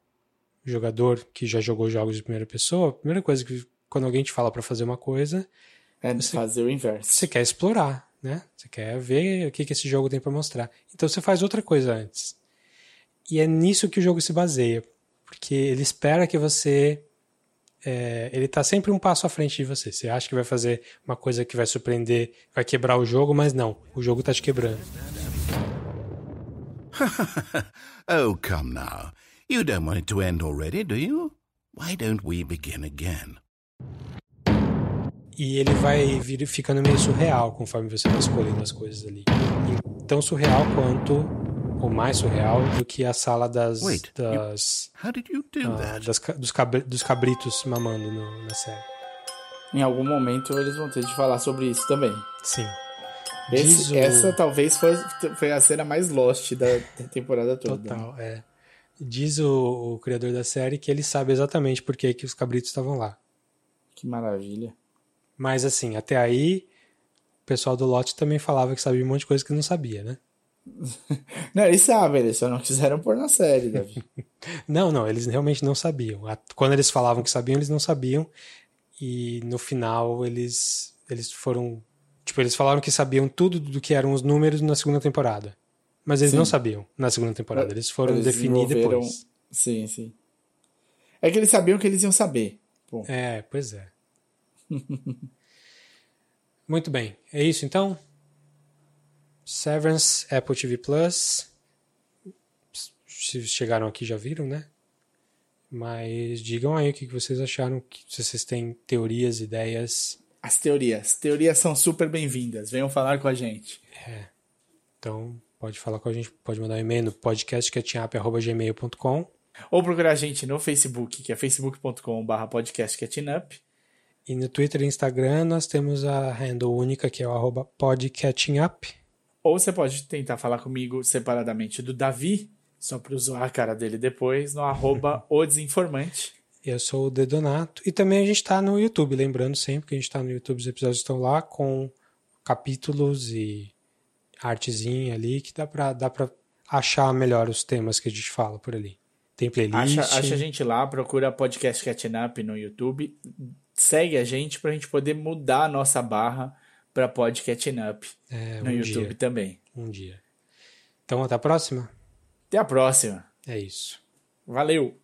jogador que já jogou jogos de primeira pessoa, a primeira coisa que quando alguém te fala para fazer uma coisa
é você, fazer o inverso.
Você quer explorar, né? Você quer ver o que, que esse jogo tem para mostrar. Então você faz outra coisa antes. E é nisso que o jogo se baseia, porque ele espera que você é, ele está sempre um passo à frente de você. Você acha que vai fazer uma coisa que vai surpreender, vai quebrar o jogo, mas não. O jogo está te quebrando. [laughs]
oh, come now. You don't want it to end already, do you? Why don't we begin again?
E ele vai vir ficando meio surreal conforme você vai escolhendo as coisas ali. E tão surreal quanto ou mais surreal do que a sala das
Wait,
das,
you, how did you do
uh,
that?
das dos, cabri, dos, cabritos mamando no, na série.
Em algum momento eles vão ter de falar sobre isso também.
Sim.
Esse, o... Essa talvez foi, foi a cena mais lost da temporada toda.
Total, é. Diz o, o, criador da série que ele sabe exatamente por que, que os cabritos estavam lá.
Que maravilha.
Mas assim, até aí, o pessoal do lote também falava que sabia um monte de coisa que não sabia, né? [laughs]
não, eles sabem, eles só não quiseram pôr na série, Davi. [laughs]
não, não, eles realmente não sabiam. Quando eles falavam que sabiam, eles não sabiam. E no final eles, eles foram. Tipo, eles falaram que sabiam tudo do que eram os números na segunda temporada. Mas eles sim. não sabiam na segunda temporada. Eles foram eles definir depois.
Sim, sim. É que eles sabiam que eles iam saber.
É, pois é. [laughs] Muito bem. É isso então? Severance, Apple TV Plus. Se chegaram aqui já viram, né? Mas digam aí o que vocês acharam, se vocês têm teorias, ideias.
As teorias. Teorias são super bem-vindas. Venham falar com a gente.
É. Então, pode falar com a gente, pode mandar um e-mail no podcastcatchingup.gmail.com
Ou procurar a gente no Facebook, que é facebook.com.br podcastcatchingup.
E no Twitter e Instagram nós temos a handle única, que é o arroba podcatchingup.
Ou você pode tentar falar comigo separadamente do Davi, só para usar a cara dele depois, no arroba [laughs] o desinformante.
Eu sou o Dedonato. E também a gente está no YouTube, lembrando sempre que a gente está no YouTube, os episódios estão lá com capítulos e artezinha ali, que dá para dá pra achar melhor os temas que a gente fala por ali. Tem playlist.
Acha, acha a gente lá, procura podcast Catching Up no YouTube, segue a gente para a gente poder mudar a nossa barra para Pod Catching Up
é,
no
um
YouTube
dia.
também.
Um dia. Então, até a próxima?
Até a próxima.
É isso.
Valeu!